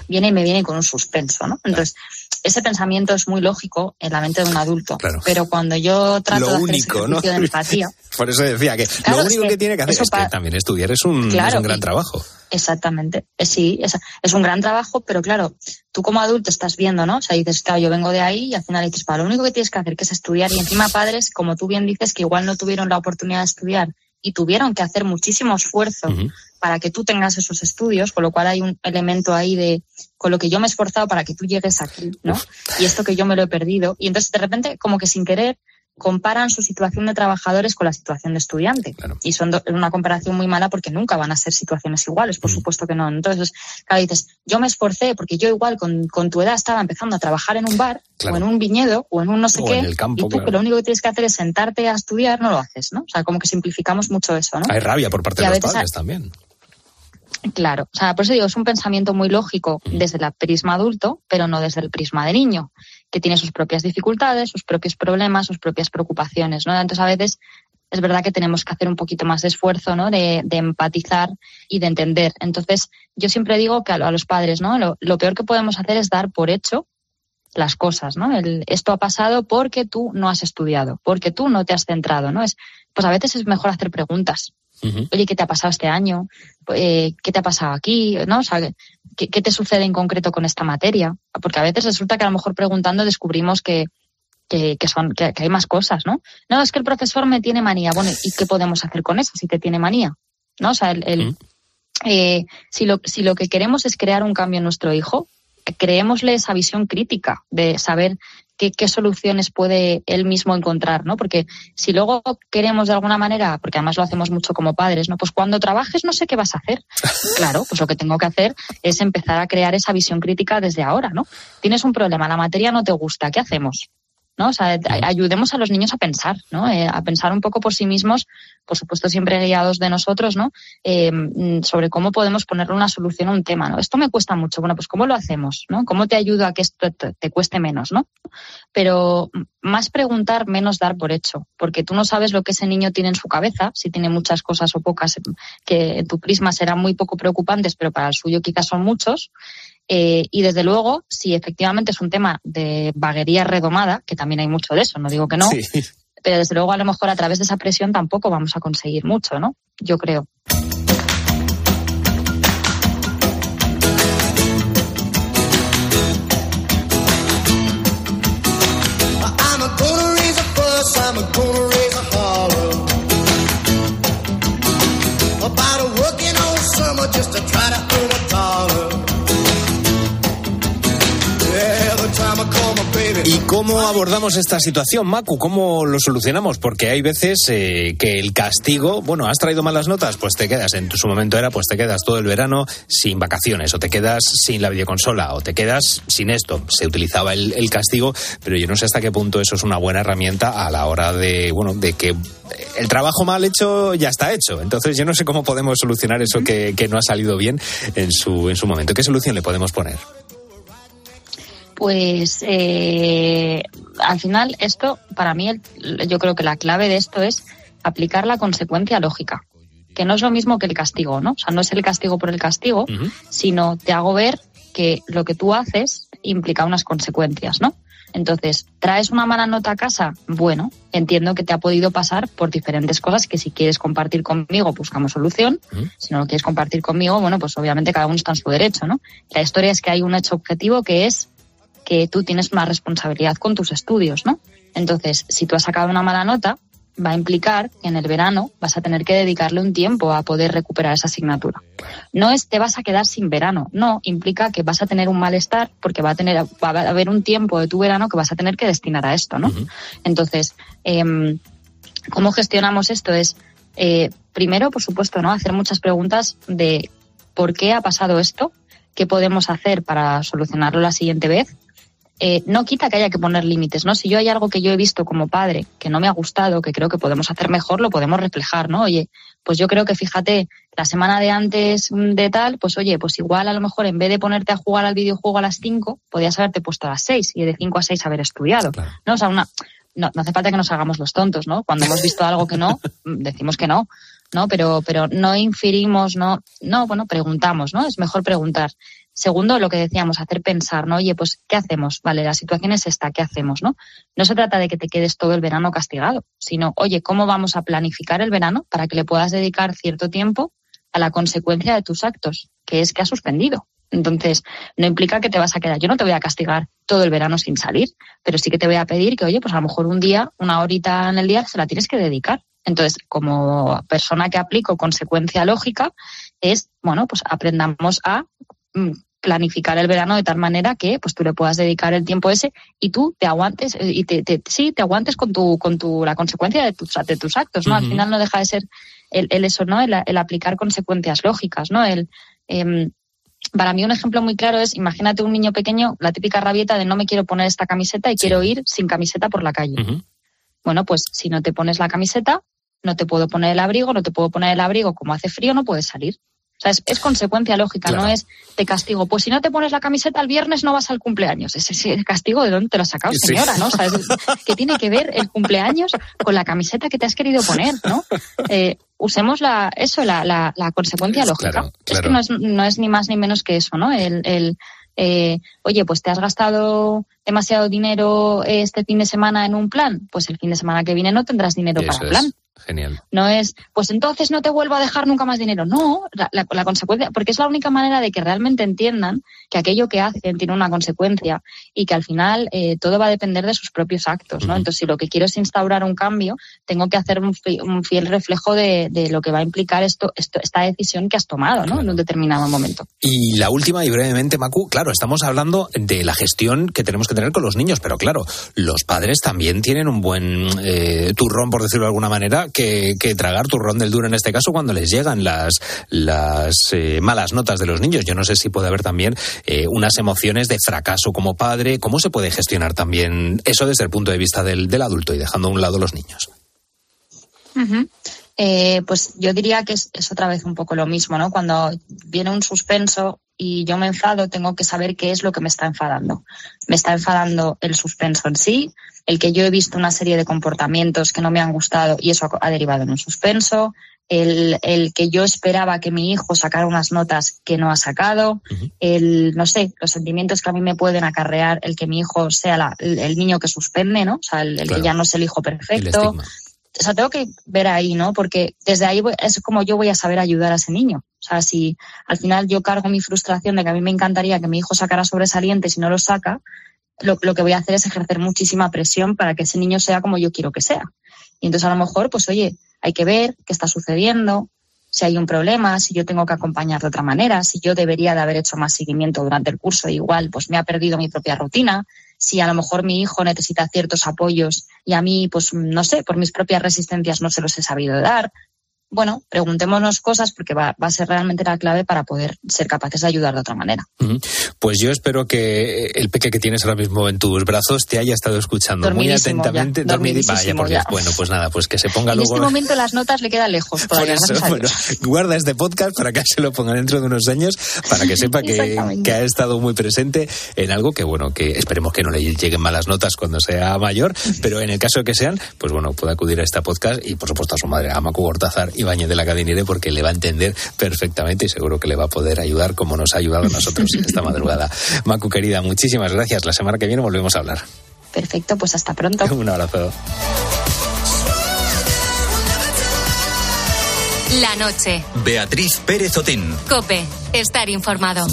viene y me viene con un suspenso, ¿no? Entonces, ese pensamiento es muy lógico en la mente de un adulto, pero cuando yo trato Lo de hacer único, ese ¿no? de empatía, Por eso decía que Claro, lo único que que tiene que hacer es que también estudiar es un, es Claro, un gran y- trabajo. Exactamente, sí, es, es un gran trabajo, pero claro, tú como adulto estás viendo, ¿no? O sea, dices, claro, yo vengo de ahí y al final dices, para lo único que tienes que hacer que es estudiar y encima padres, como tú bien dices, que igual no tuvieron la oportunidad de estudiar y tuvieron que hacer muchísimo esfuerzo para que tú tengas esos estudios, con lo cual hay un elemento ahí de con lo que yo me he esforzado para que tú llegues aquí, ¿no? Y esto que yo me lo he perdido. Y entonces de repente, como que sin querer, comparan su situación de trabajadores con la situación de estudiante. Y son una comparación muy mala porque nunca van a ser situaciones iguales, por supuesto que no. Entonces, claro, dices, yo me esforcé porque yo igual con, con tu edad estaba empezando a trabajar en un bar Claro. o en un viñedo o en un no sé O qué. en el campo, y tú claro. que lo único que tienes que hacer es sentarte a estudiar, no lo haces, ¿no? O sea, como que simplificamos mucho eso, ¿no? Hay rabia por parte Y de los padres a- también. Claro, o sea, por eso digo, es un pensamiento muy lógico desde el prisma adulto, pero no desde el prisma de niño, que tiene sus propias dificultades, sus propios problemas, sus propias preocupaciones, ¿no? Entonces, a veces es verdad que tenemos que hacer un poquito más de esfuerzo, ¿no? De, de empatizar y de entender. Entonces, yo siempre digo que a, a los padres, ¿no? Lo, lo peor que podemos hacer es dar por hecho las cosas, ¿no? El, esto ha pasado porque tú no has estudiado, porque tú no te has centrado, ¿no? Es, pues a veces es mejor hacer preguntas. Oye, ¿qué te ha pasado este año? Eh, ¿Qué te ha pasado aquí? ¿No? O sea, ¿qué, qué te sucede en concreto con esta materia? Porque a veces resulta que a lo mejor preguntando descubrimos que, que, que son, que, que hay más cosas, ¿no? No, es que el profesor me tiene manía. Bueno, ¿y qué podemos hacer con eso si te tiene manía? ¿No? O sea, el, el, eh, si, lo, si lo que queremos es crear un cambio en nuestro hijo, creémosle esa visión crítica de saber qué, qué, soluciones puede él mismo encontrar, ¿no? Porque si luego queremos de alguna manera, porque además lo hacemos mucho como padres, ¿no? Pues cuando trabajes no sé qué vas a hacer. Claro, pues lo que tengo que hacer es empezar a crear esa visión crítica desde ahora, ¿no? Tienes un problema, la materia no te gusta, ¿qué hacemos? ¿No? O sea, ayudemos a los niños a pensar, ¿no? Eh, a pensar un poco por sí mismos, por supuesto siempre guiados de nosotros, ¿no? Eh, sobre cómo podemos ponerle una solución a un tema, ¿no? Esto me cuesta mucho, bueno, pues ¿cómo lo hacemos, ¿no? ¿Cómo te ayudo a que esto te, te cueste menos, ¿no? Pero más preguntar, menos dar por hecho, porque tú no sabes lo que ese niño tiene en su cabeza, si tiene muchas cosas o pocas que en tu prisma serán muy poco preocupantes, pero para el suyo quizás son muchos. Eh, y desde luego, si efectivamente es un tema de vaguería redomada, que también hay mucho de eso, no digo que no, pero desde luego a lo mejor a través de esa presión tampoco vamos a conseguir mucho, ¿no? Yo creo. Cómo abordamos esta situación, Macu? ¿Cómo lo solucionamos? Porque hay veces eh, que el castigo, bueno, has traído malas notas, pues te quedas, en su momento era, pues te quedas todo el verano sin vacaciones, o te quedas sin la videoconsola, o te quedas sin esto. Se utilizaba el, el castigo, pero yo no sé hasta qué punto eso es una buena herramienta a la hora de, bueno, de que el trabajo mal hecho ya está hecho. Entonces yo no sé cómo podemos solucionar eso que, que no ha salido bien en su, en su momento. ¿Qué solución le podemos poner? Pues eh, al final esto, para mí, el- yo creo que la clave de esto es aplicar la consecuencia lógica, que no es lo mismo que el castigo, ¿no? O sea, no es el castigo por el castigo, sino te hago ver que lo que tú haces implica unas consecuencias, ¿no? Entonces, ¿traes una mala nota a casa? Bueno, entiendo que te ha podido pasar por diferentes cosas que si quieres compartir conmigo, buscamos solución. Si no lo quieres compartir conmigo, bueno, pues obviamente cada uno está en su derecho, ¿no? La historia es que hay un hecho objetivo que es que tú tienes una responsabilidad con tus estudios, ¿no? Entonces, si tú has sacado una mala nota, va a implicar que en el verano vas a tener que dedicarle un tiempo a poder recuperar esa asignatura. No es te vas a quedar sin verano, no, implica que vas a tener un malestar porque va a tener va a haber un tiempo de tu verano que vas a tener que destinar a esto, ¿no? Entonces, em, ¿cómo gestionamos esto? Es eh, primero, por supuesto, ¿no? Hacer muchas preguntas de por qué ha pasado esto, qué podemos hacer para solucionarlo la siguiente vez eh, no quita que haya que poner límites, ¿no? Si yo hay algo que yo he visto como padre que no me ha gustado, que creo que podemos hacer mejor, lo podemos reflejar, ¿no? Oye, pues yo creo que fíjate, la semana de antes mm, de tal, pues oye, pues igual a lo mejor en vez de ponerte a jugar al videojuego a las 5, podías haberte puesto a las 6 y de 5 a 6 haber estudiado, ¿no? O sea, una, no, no hace falta que nos hagamos los tontos, ¿no? Cuando hemos visto algo que no, mm, decimos que no, ¿no? Pero, pero no infirimos, no, no, bueno, preguntamos, ¿no? Es mejor preguntar. Segundo, lo que decíamos, hacer pensar, ¿no? Oye, pues, ¿qué hacemos? Vale, la situación es esta, ¿qué hacemos, no? No se trata de que te quedes todo el verano castigado, sino, oye, ¿cómo vamos a planificar el verano para que le puedas dedicar cierto tiempo a la consecuencia de tus actos, que es que has suspendido? Entonces, no implica que te vas a quedar. Yo no te voy a castigar todo el verano sin salir, pero sí que te voy a pedir que, oye, pues a lo mejor un día, una horita en el día, se la tienes que dedicar. Entonces, como persona que aplico consecuencia lógica, es, bueno, pues aprendamos a planificar el verano de tal manera que pues tú le puedas dedicar el tiempo ese y tú te aguantes eh, y te, te- sí te aguantes con tu con tu la consecuencia de tus de tus actos no al final no deja de ser el, el eso no el, el aplicar consecuencias lógicas no el em, para mí un ejemplo muy claro es imagínate un niño pequeño la típica rabieta de no me quiero poner esta camiseta y quiero ir sin camiseta por la calle. Bueno, pues si no te pones la camiseta, no te puedo poner el abrigo, no te puedo poner el abrigo, como hace frío, no puedes salir. Sea, es, es consecuencia lógica, no es te castigo. Pues si no te pones la camiseta el viernes no vas al cumpleaños. Ese castigo de dónde te lo has sacado, Sí. señora, ¿no? O sea, es- ¿qué tiene que ver el cumpleaños con la camiseta que te has querido poner, no? Eh, usemos la, eso, la, la, la consecuencia lógica. Claro, Es que no es, no es ni más ni menos que eso, ¿no? El, el eh, oye, pues te has gastado demasiado dinero este fin de semana en un plan, pues el fin de semana que viene no tendrás dinero para el es. plan. Genial. No es, pues entonces no te vuelvo a dejar nunca más dinero. No, la, la- la consecuencia, porque es la única manera de que realmente entiendan que aquello que hacen tiene una consecuencia y que al final eh, todo va a depender de sus propios actos, ¿no? Entonces, si lo que quiero es instaurar un cambio, tengo que hacer un, fi- un fiel reflejo de, de lo que va a implicar esto, esto, esta decisión que has tomado, ¿no? En un determinado momento. Y la última, y brevemente, Macu, claro, estamos hablando de la gestión que tenemos que tener con los niños, pero claro, los padres también tienen un buen eh, turrón, por decirlo de alguna manera, que, que tragar turrón del duro en este caso cuando les llegan las, las eh, malas notas de los niños. Yo no sé si puede haber también eh, unas emociones de fracaso como padre. ¿Cómo se puede gestionar también eso desde el punto de vista del, adulto y dejando a un lado los niños? Eh, pues yo diría que es otra vez un poco lo mismo, ¿no? Cuando viene un suspenso y yo me enfado, tengo que saber qué es lo que me está enfadando. Me está enfadando el suspenso en sí, el que yo he visto una serie de comportamientos que no me han gustado y eso ha derivado en un suspenso. el, el que yo esperaba que mi hijo sacara unas notas que no ha sacado, el, no sé, los sentimientos que a mí me pueden acarrear el que mi hijo sea la- el, el niño que suspende, ¿no? O sea, el, el Claro. que ya no es el hijo perfecto. O sea, tengo que ver ahí, ¿no? Porque desde ahí es como yo voy a saber ayudar a ese niño. O sea, si al final yo cargo mi frustración de que a mí me encantaría que mi hijo sacara sobresalientes y no lo saca, lo, lo que voy a hacer es ejercer muchísima presión para que ese niño sea como yo quiero que sea. Y entonces a lo mejor, pues oye, hay que ver qué está sucediendo, si hay un problema, si yo tengo que acompañar de otra manera, si yo debería de haber hecho más seguimiento durante el curso, igual pues me ha perdido mi propia rutina, si a lo mejor mi hijo necesita ciertos apoyos y a mí, pues no sé, por mis propias resistencias no se los he sabido dar. Bueno, preguntémonos cosas porque va, va a ser realmente la clave para poder ser capaces de ayudar de otra manera. Pues yo espero que el peque que tienes ahora mismo en tus brazos te haya estado escuchando muy atentamente. ya, Vaya, por Dios. Bueno, pues nada, pues que se ponga en luego. este momento las notas le quedan lejos Por todavía. eso, gracias a bueno, guarda este podcast para que se lo ponga dentro de unos años, para que sepa que, ha estado muy presente en algo que, bueno, que esperemos que no le lleguen malas notas cuando sea mayor, pero en el caso de que sean, pues bueno, puede acudir a este podcast y, por supuesto, a su madre, a Macu Hortázar Ibáñez de la Cadinere, porque le va a entender perfectamente y seguro que le va a poder ayudar como nos ha ayudado a nosotros esta madrugada. Macu, querida, muchísimas gracias. La semana que viene volvemos a hablar. Perfecto, pues hasta pronto. Un abrazo. La noche. Beatriz Pérez Otín. Cope. Estar informado.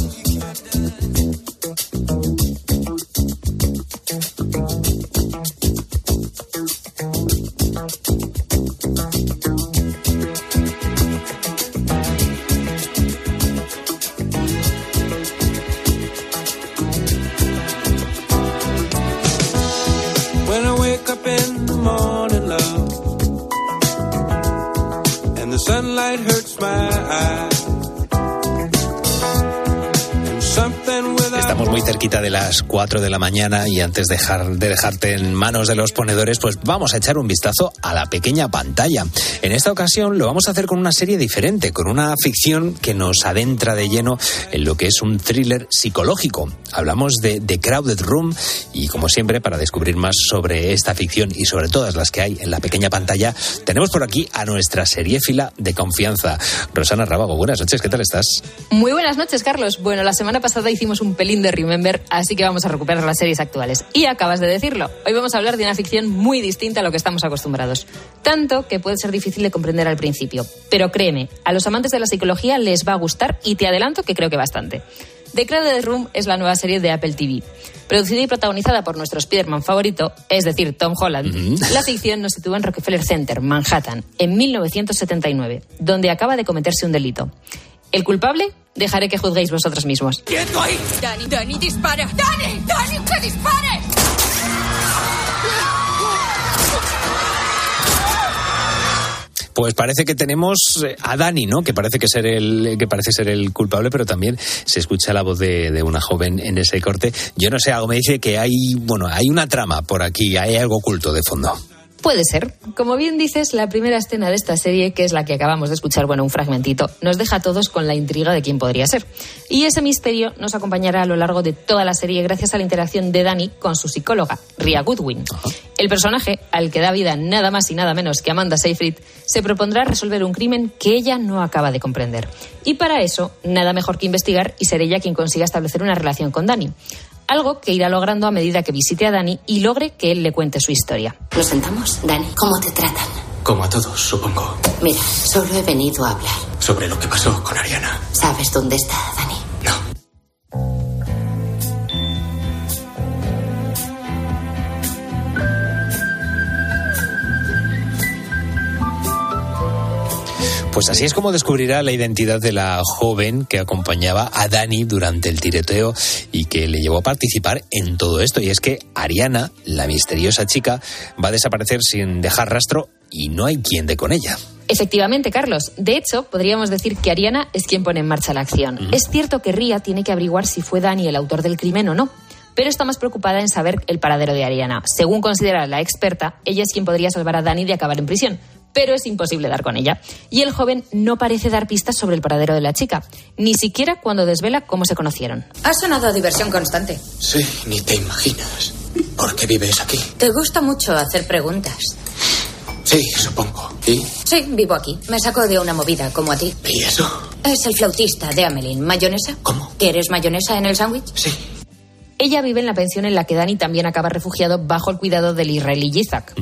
Las 4 de la mañana y antes de, dejar, de dejarte en manos de los ponedores, pues vamos a echar un vistazo a la pequeña pantalla. En esta ocasión lo vamos a hacer con una serie diferente, con una ficción que nos adentra de lleno en lo que es un thriller psicológico. Hablamos de The Crowded Room y como siempre, para descubrir más sobre esta ficción y sobre todas las que hay en la pequeña pantalla, tenemos por aquí a nuestra seriéfila de confianza. Rosana Rábago, buenas noches, ¿qué tal estás? Muy buenas noches, Carlos. Bueno, la semana pasada hicimos un pelín de Remember, así que vamos a recuperar las series actuales. Y acabas de decirlo. Hoy vamos a hablar de una ficción muy distinta a lo que estamos acostumbrados. Tanto que puede ser difícil de comprender al principio. Pero créeme, a los amantes de la psicología les va a gustar y te adelanto que creo que bastante. The Crowded Room es la nueva serie de Apple TV. Producida y protagonizada por nuestro Spider-Man favorito, es decir, Tom Holland, la ficción nos sitúa en Rockefeller Center, Manhattan, en 1979, donde acaba de cometerse un delito. ¿El culpable? Dejaré que juzguéis vosotros mismos. ¡Quieto ahí! Dani, Dani, dispara. Dani, Dani, que dispare. Pues parece que tenemos eh, a Dani, ¿no? Que parece que ser el que parece ser el culpable, pero también se escucha la voz de, de una joven en ese corte. Yo no sé, algo me dice que hay, bueno, hay una trama por aquí, hay algo oculto de fondo. Puede ser. Como bien dices, la primera escena de esta serie, que es la que acabamos de escuchar, bueno, un fragmentito, nos deja a todos con la intriga de quién podría ser. Y ese misterio nos acompañará a lo largo de toda la serie gracias a la interacción de Dani con su psicóloga, Ria Goodwin. El personaje, al que da vida nada más y nada menos que Amanda Seyfried, se propondrá resolver un crimen que ella no acaba de comprender. Y para eso, nada mejor que investigar y ser ella quien consiga establecer una relación con Dani. Algo que irá logrando a medida que visite a Dani y logre que él le cuente su historia. Nos sentamos. Dani, ¿cómo te tratan? Como a todos, supongo. Mira, solo he venido a hablar. Sobre lo que pasó con Ariana. ¿Sabes dónde está Dani? Pues así es como descubrirá la identidad de la joven que acompañaba a Dani durante el tireteo y que le llevó a participar en todo esto. Y es que Ariana, la misteriosa chica, va a desaparecer sin dejar rastro y no hay quien dé con ella. Efectivamente, Carlos. De hecho, podríamos decir que Ariana es quien pone en marcha la acción. Es cierto que Ria tiene que averiguar si fue Dani el autor del crimen o no, pero está más preocupada en saber el paradero de Ariana. Según considera la experta, ella es quien podría salvar a Dani de acabar en prisión. Pero es imposible dar con ella. Y el joven no parece dar pistas sobre el paradero de la chica, ni siquiera cuando desvela cómo se conocieron. Ha sonado a diversión constante. Sí, ni te imaginas. ¿Por qué vives aquí? Te gusta mucho hacer preguntas. Sí, supongo. ¿Y? Sí, vivo aquí. Me sacó de una movida, como a ti. ¿Y eso? Es el flautista de Amelín. ¿Mayonesa? ¿Cómo? ¿Quieres mayonesa en el sándwich? Sí. Ella vive en la pensión en la que Dani también acaba refugiado bajo el cuidado del israelí Yitzhak.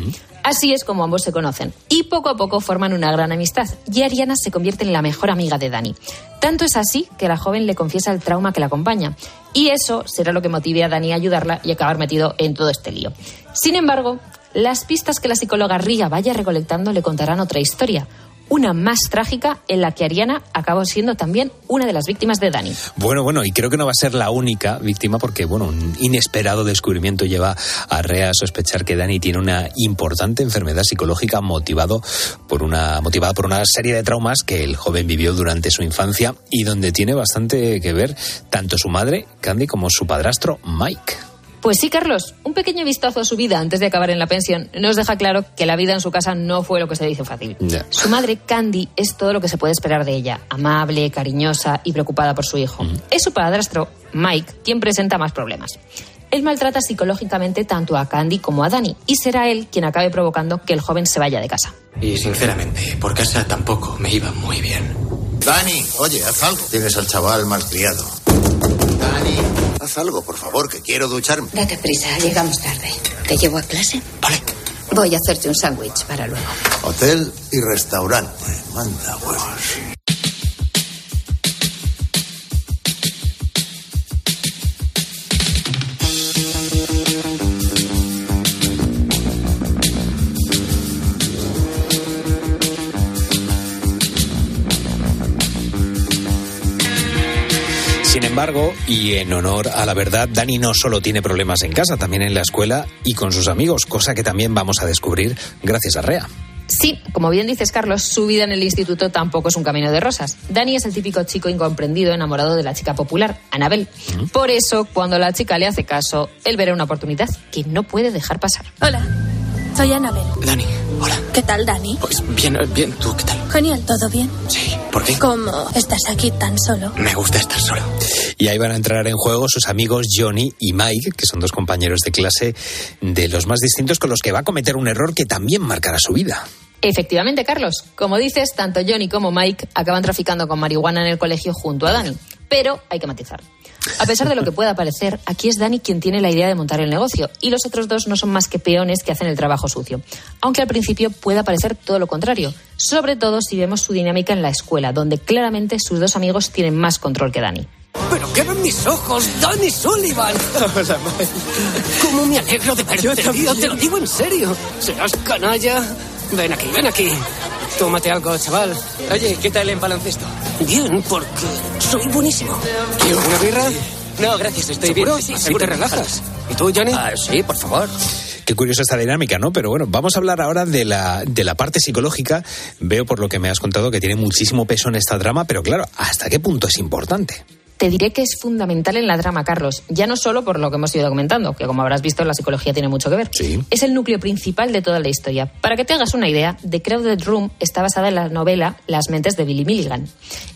Así es como ambos se conocen. Y poco a poco forman una gran amistad. Y Ariana se convierte en la mejor amiga de Dani. Tanto es así que la joven le confiesa el trauma que la acompaña. Y eso será lo que motive a Dani a ayudarla y acabar metido en todo este lío. Sin embargo, las pistas que la psicóloga Ria vaya recolectando le contarán otra historia. Una más trágica en la que Ariana acabó siendo también una de las víctimas de Dani. Bueno, bueno, y creo que no va a ser la única víctima porque, bueno, un inesperado descubrimiento lleva a Rea a sospechar que Dani tiene una importante enfermedad psicológica motivado por una, motivada por una serie de traumas que el joven vivió durante su infancia y donde tiene bastante que ver tanto su madre, Candy, como su padrastro, Mike. Pues sí, Carlos, un pequeño vistazo a su vida antes de acabar en la pensión nos deja claro que la vida en su casa no fue lo que se dice fácil. Su madre, Candy, es todo lo que se puede esperar de ella, amable, cariñosa y preocupada por su hijo. Es su padrastro, Mike, quien presenta más problemas. Él maltrata psicológicamente tanto a Candy como a Dani y será él quien acabe provocando que el joven se vaya de casa. Y sinceramente, por casa tampoco me iba muy bien. Dani, oye, haz algo. Tienes al chaval malcriado. Dani, haz algo, por favor, que quiero ducharme. Date prisa, llegamos tarde. ¿Te llevo a clase? Vale. Voy a hacerte un sándwich para luego. Hotel y restaurante. Manda huevos. Sin embargo, y en honor a la verdad, Dani no solo tiene problemas en casa, también en la escuela y con sus amigos, cosa que también vamos a descubrir gracias a Rea. Sí, como bien dices, Carlos, su vida en el instituto tampoco es un camino de rosas. Dani es el típico chico incomprendido enamorado de la chica popular, Anabel. Por eso, cuando la chica le hace caso, él verá una oportunidad que no puede dejar pasar. Hola, soy Anabel. Dani, hola. ¿Qué tal, Dani? Pues bien, bien, ¿tú qué tal? Genial, ¿todo bien? Sí, ¿por qué? ¿Cómo estás aquí tan solo? Me gusta estar solo. Y ahí van a entrar en juego sus amigos Johnny y Mike, que son dos compañeros de clase de los más distintos con los que va a cometer un error que también marcará su vida. Efectivamente, Carlos. Como dices, tanto Johnny como Mike acaban traficando con marihuana en el colegio junto a Dani. Pero hay que matizar. A pesar de lo que pueda parecer, aquí es Dani quien tiene la idea de montar el negocio y los otros dos no son más que peones que hacen el trabajo sucio. Aunque al principio pueda parecer todo lo contrario, sobre todo si vemos su dinámica en la escuela, donde claramente sus dos amigos tienen más control que Dani. ¿Pero qué ven mis ojos, Danny Sullivan? Hola, Mike. ¿Cómo me alegro de verte, Yo tío? Te lo digo en serio. ¿Serás canalla? Ven aquí, ven aquí. Tómate algo, chaval. Oye, ¿qué tal en baloncesto? Bien, porque soy buenísimo. ¿Quieres una birra? No, gracias, estoy bien. ¿Seguro? Sí, sí, Así seguro. te relajas. ¿Y tú, Johnny? Ah, sí, por favor. Qué curiosa esta dinámica, ¿no? Pero bueno, vamos a hablar ahora de la, de la parte psicológica. Veo por lo que me has contado que tiene muchísimo peso en esta drama, pero claro, ¿hasta qué punto es importante? Te diré que es fundamental en la drama, Carlos. Ya no solo por lo que hemos ido comentando, que como habrás visto, la psicología tiene mucho que ver. Es el núcleo principal de toda la historia. Para que te hagas una idea, The Crowded Room está basada en la novela Las mentes de Billy Milligan.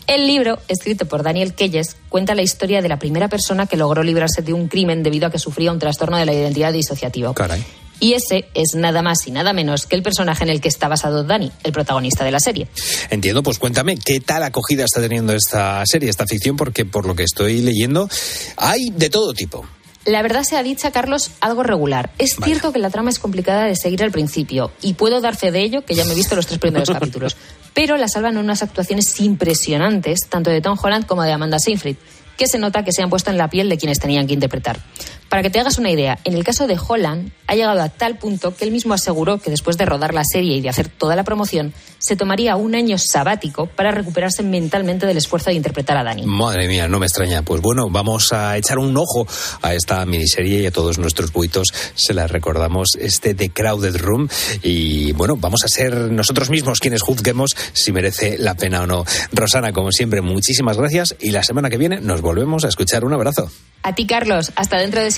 El libro, escrito por Daniel Keyes, cuenta la historia de la primera persona que logró librarse de un crimen debido a que sufría un trastorno de la identidad disociativo. Caray. Y ese es nada más y nada menos que el personaje en el que está basado Dani, el protagonista de la serie. Entiendo, pues cuéntame, ¿qué tal acogida está teniendo esta serie, esta ficción? Porque por lo que estoy leyendo, hay de todo tipo. La verdad sea dicha, Carlos, algo regular. Es cierto que la trama es complicada de seguir al principio, y puedo dar fe de ello, que ya me he visto los tres primeros capítulos. Pero la salvan unas actuaciones impresionantes, tanto de Tom Holland como de Amanda Seyfried, que se nota que se han puesto en la piel de quienes tenían que interpretar. Para que te hagas una idea, en el caso de Holland, ha llegado a tal punto que él mismo aseguró que después de rodar la serie y de hacer toda la promoción, se tomaría un año sabático para recuperarse mentalmente del esfuerzo de interpretar a Dani. Madre mía, no me extraña. Pues bueno, vamos a echar un ojo a esta miniserie y a todos nuestros buitos se la recordamos, este The Crowded Room. Y bueno, vamos a ser nosotros mismos quienes juzguemos si merece la pena o no. Rosana, como siempre, muchísimas gracias y la semana que viene nos volvemos a escuchar. Un abrazo. A ti, Carlos, hasta dentro de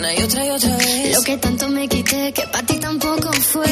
una y otra y otra vez. Lo que tanto me quité, que para ti tampoco fue.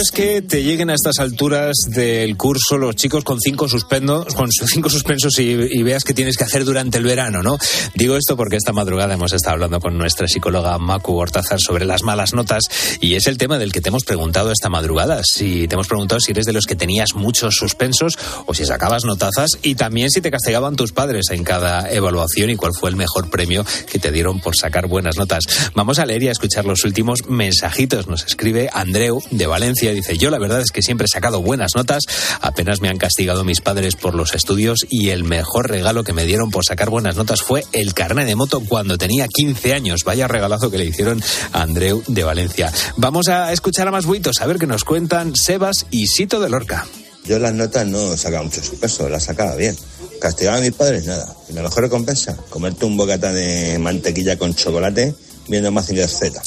Es que te lleguen a estas alturas del curso los chicos con cinco suspendos, con cinco suspensos y, veas que tienes que hacer durante el verano, ¿no? Digo esto porque esta madrugada hemos estado hablando con nuestra psicóloga Macu Hortazar sobre las malas notas y es el tema del que te hemos preguntado esta madrugada. Si te hemos preguntado si eres de los que tenías muchos suspensos o si sacabas notazas y también si te castigaban tus padres en cada evaluación y cuál fue el mejor premio que te dieron por sacar buenas notas. Vamos a leer y a escuchar los últimos mensajitos. Nos escribe Andreu de Valencia. Dice, yo la verdad es que siempre he sacado buenas notas. Apenas me han castigado mis padres por los estudios y el mejor regalo que me dieron por sacar buenas notas fue el carnet de moto cuando tenía 15 años. Vaya regalazo que le hicieron a Andreu de Valencia. Vamos a escuchar a más buitos, a ver qué nos cuentan Sebas y Sito de Lorca. Yo las notas no sacaba mucho peso, las sacaba bien. Castigaba a mis padres, nada. Y la mejor recompensa, comerte un bocata de mantequilla con chocolate viendo Mazinger Z,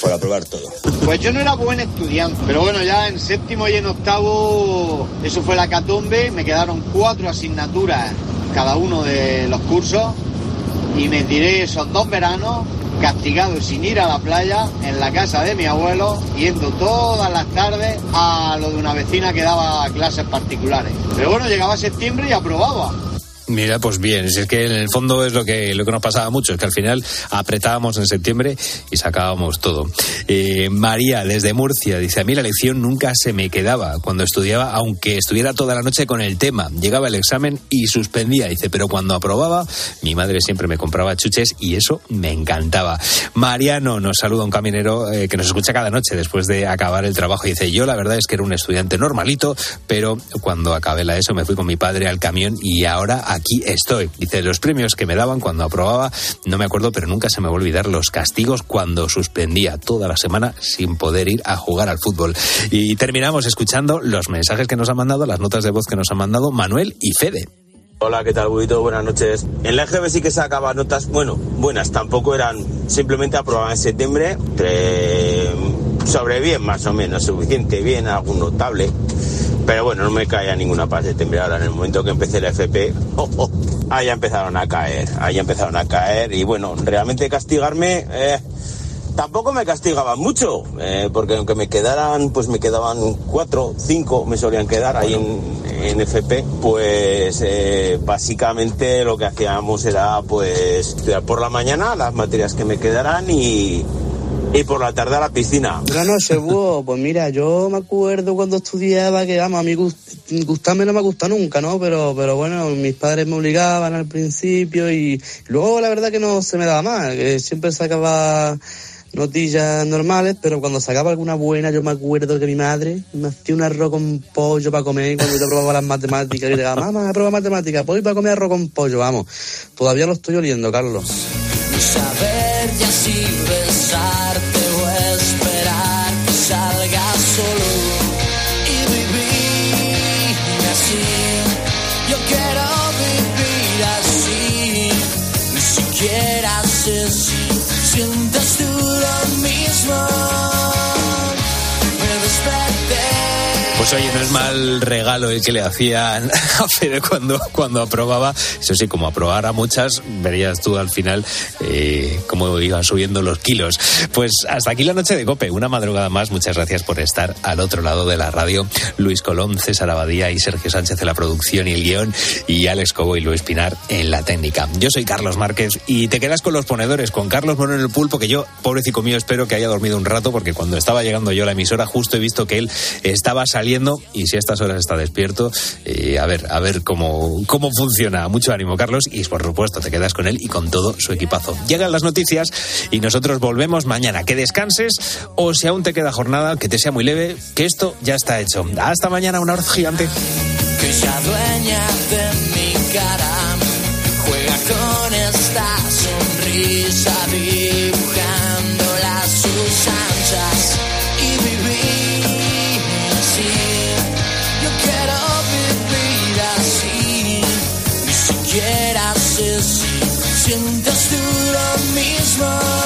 por aprobar todo. Pues yo no era buen estudiante, pero bueno, ya en séptimo y en octavo, eso fue la catombe, me quedaron cuatro asignaturas cada uno de los cursos y me tiré esos dos veranos castigado sin ir a la playa en la casa de mi abuelo, yendo todas las tardes a lo de una vecina que daba clases particulares. Pero bueno, llegaba septiembre y aprobaba. Mira, pues bien, si es que en el fondo es lo que, lo que nos pasaba mucho, es que al final apretábamos en septiembre y sacábamos todo. Eh, María, desde Murcia, dice, a mí la lección nunca se me quedaba cuando estudiaba, aunque estuviera toda la noche con el tema. Llegaba el examen y suspendía, dice, pero cuando aprobaba, mi madre siempre me compraba chuches y eso me encantaba. Mariano nos saluda un caminero eh, que nos escucha cada noche después de acabar el trabajo dice, yo la verdad es que era un estudiante normalito, pero cuando acabé la ESO me fui con mi padre al camión y ahora aquí estoy. Dice, los premios que me daban cuando aprobaba, no me acuerdo, pero nunca se me va a olvidar los castigos cuando suspendía toda la semana sin poder ir a jugar al fútbol. Y terminamos escuchando los mensajes que nos han mandado, las notas de voz que nos han mandado Manuel y Fede. Hola, ¿qué tal, Budito? Buenas noches. En la EGB sí que sacaba notas, bueno, buenas, tampoco eran, simplemente aprobaba en septiembre, entre- sobre bien más o menos, suficiente bien, algún notable. Pero bueno, no me caía ninguna para septiembre. Ahora, en el momento que empecé la FP, oh, oh, ahí empezaron a caer, ahí empezaron a caer. Y bueno, realmente castigarme, eh, tampoco me castigaban mucho, eh, porque aunque me quedaran, pues me quedaban cuatro, cinco, me solían quedar ahí en, en FP, pues eh, básicamente lo que hacíamos era pues estudiar por la mañana las materias que me quedaran y, y por la tarde a la piscina. Buenas noches, búho. Pues mira, yo me acuerdo cuando estudiaba que, vamos, a mí gust- gustarme no me gusta nunca, ¿no? Pero, pero bueno, mis padres me obligaban al principio y luego la verdad que no se me daba mal, que siempre sacaba notillas normales, pero cuando sacaba alguna buena, yo me acuerdo que mi madre me hacía un arroz con pollo para comer cuando yo probaba las matemáticas y le daba, mamá, prueba matemáticas, pues voy para comer arroz con pollo, vamos. Todavía lo estoy oliendo, Carlos. Saber ya si Oye, no es mal regalo el que le hacían a Fede cuando, cuando aprobaba. Eso sí, como aprobara muchas, verías tú al final eh, cómo iban subiendo los kilos. Pues hasta aquí la noche de Cope, una madrugada más. Muchas gracias por estar al otro lado de la radio. Luis Colón, César Abadía y Sergio Sánchez en la producción y el guion y Alex Cobo y Luis Pinar en la técnica. Yo soy Carlos Márquez y te quedas con los ponedores, con Carlos Moreno en el pulpo, que yo, pobrecito mío, espero que haya dormido un rato porque cuando estaba llegando yo a la emisora justo he visto que él estaba saliendo y si a estas horas está despierto, eh, a ver, a ver cómo, cómo funciona. Mucho ánimo, Carlos, y por supuesto te quedas con él y con todo su equipazo. Llegan las noticias y nosotros volvemos mañana. Que descanses o si aún te queda jornada, que te sea muy leve, que esto ya está hecho. Hasta mañana, un abrazo gigante. Sientes tú lo mismo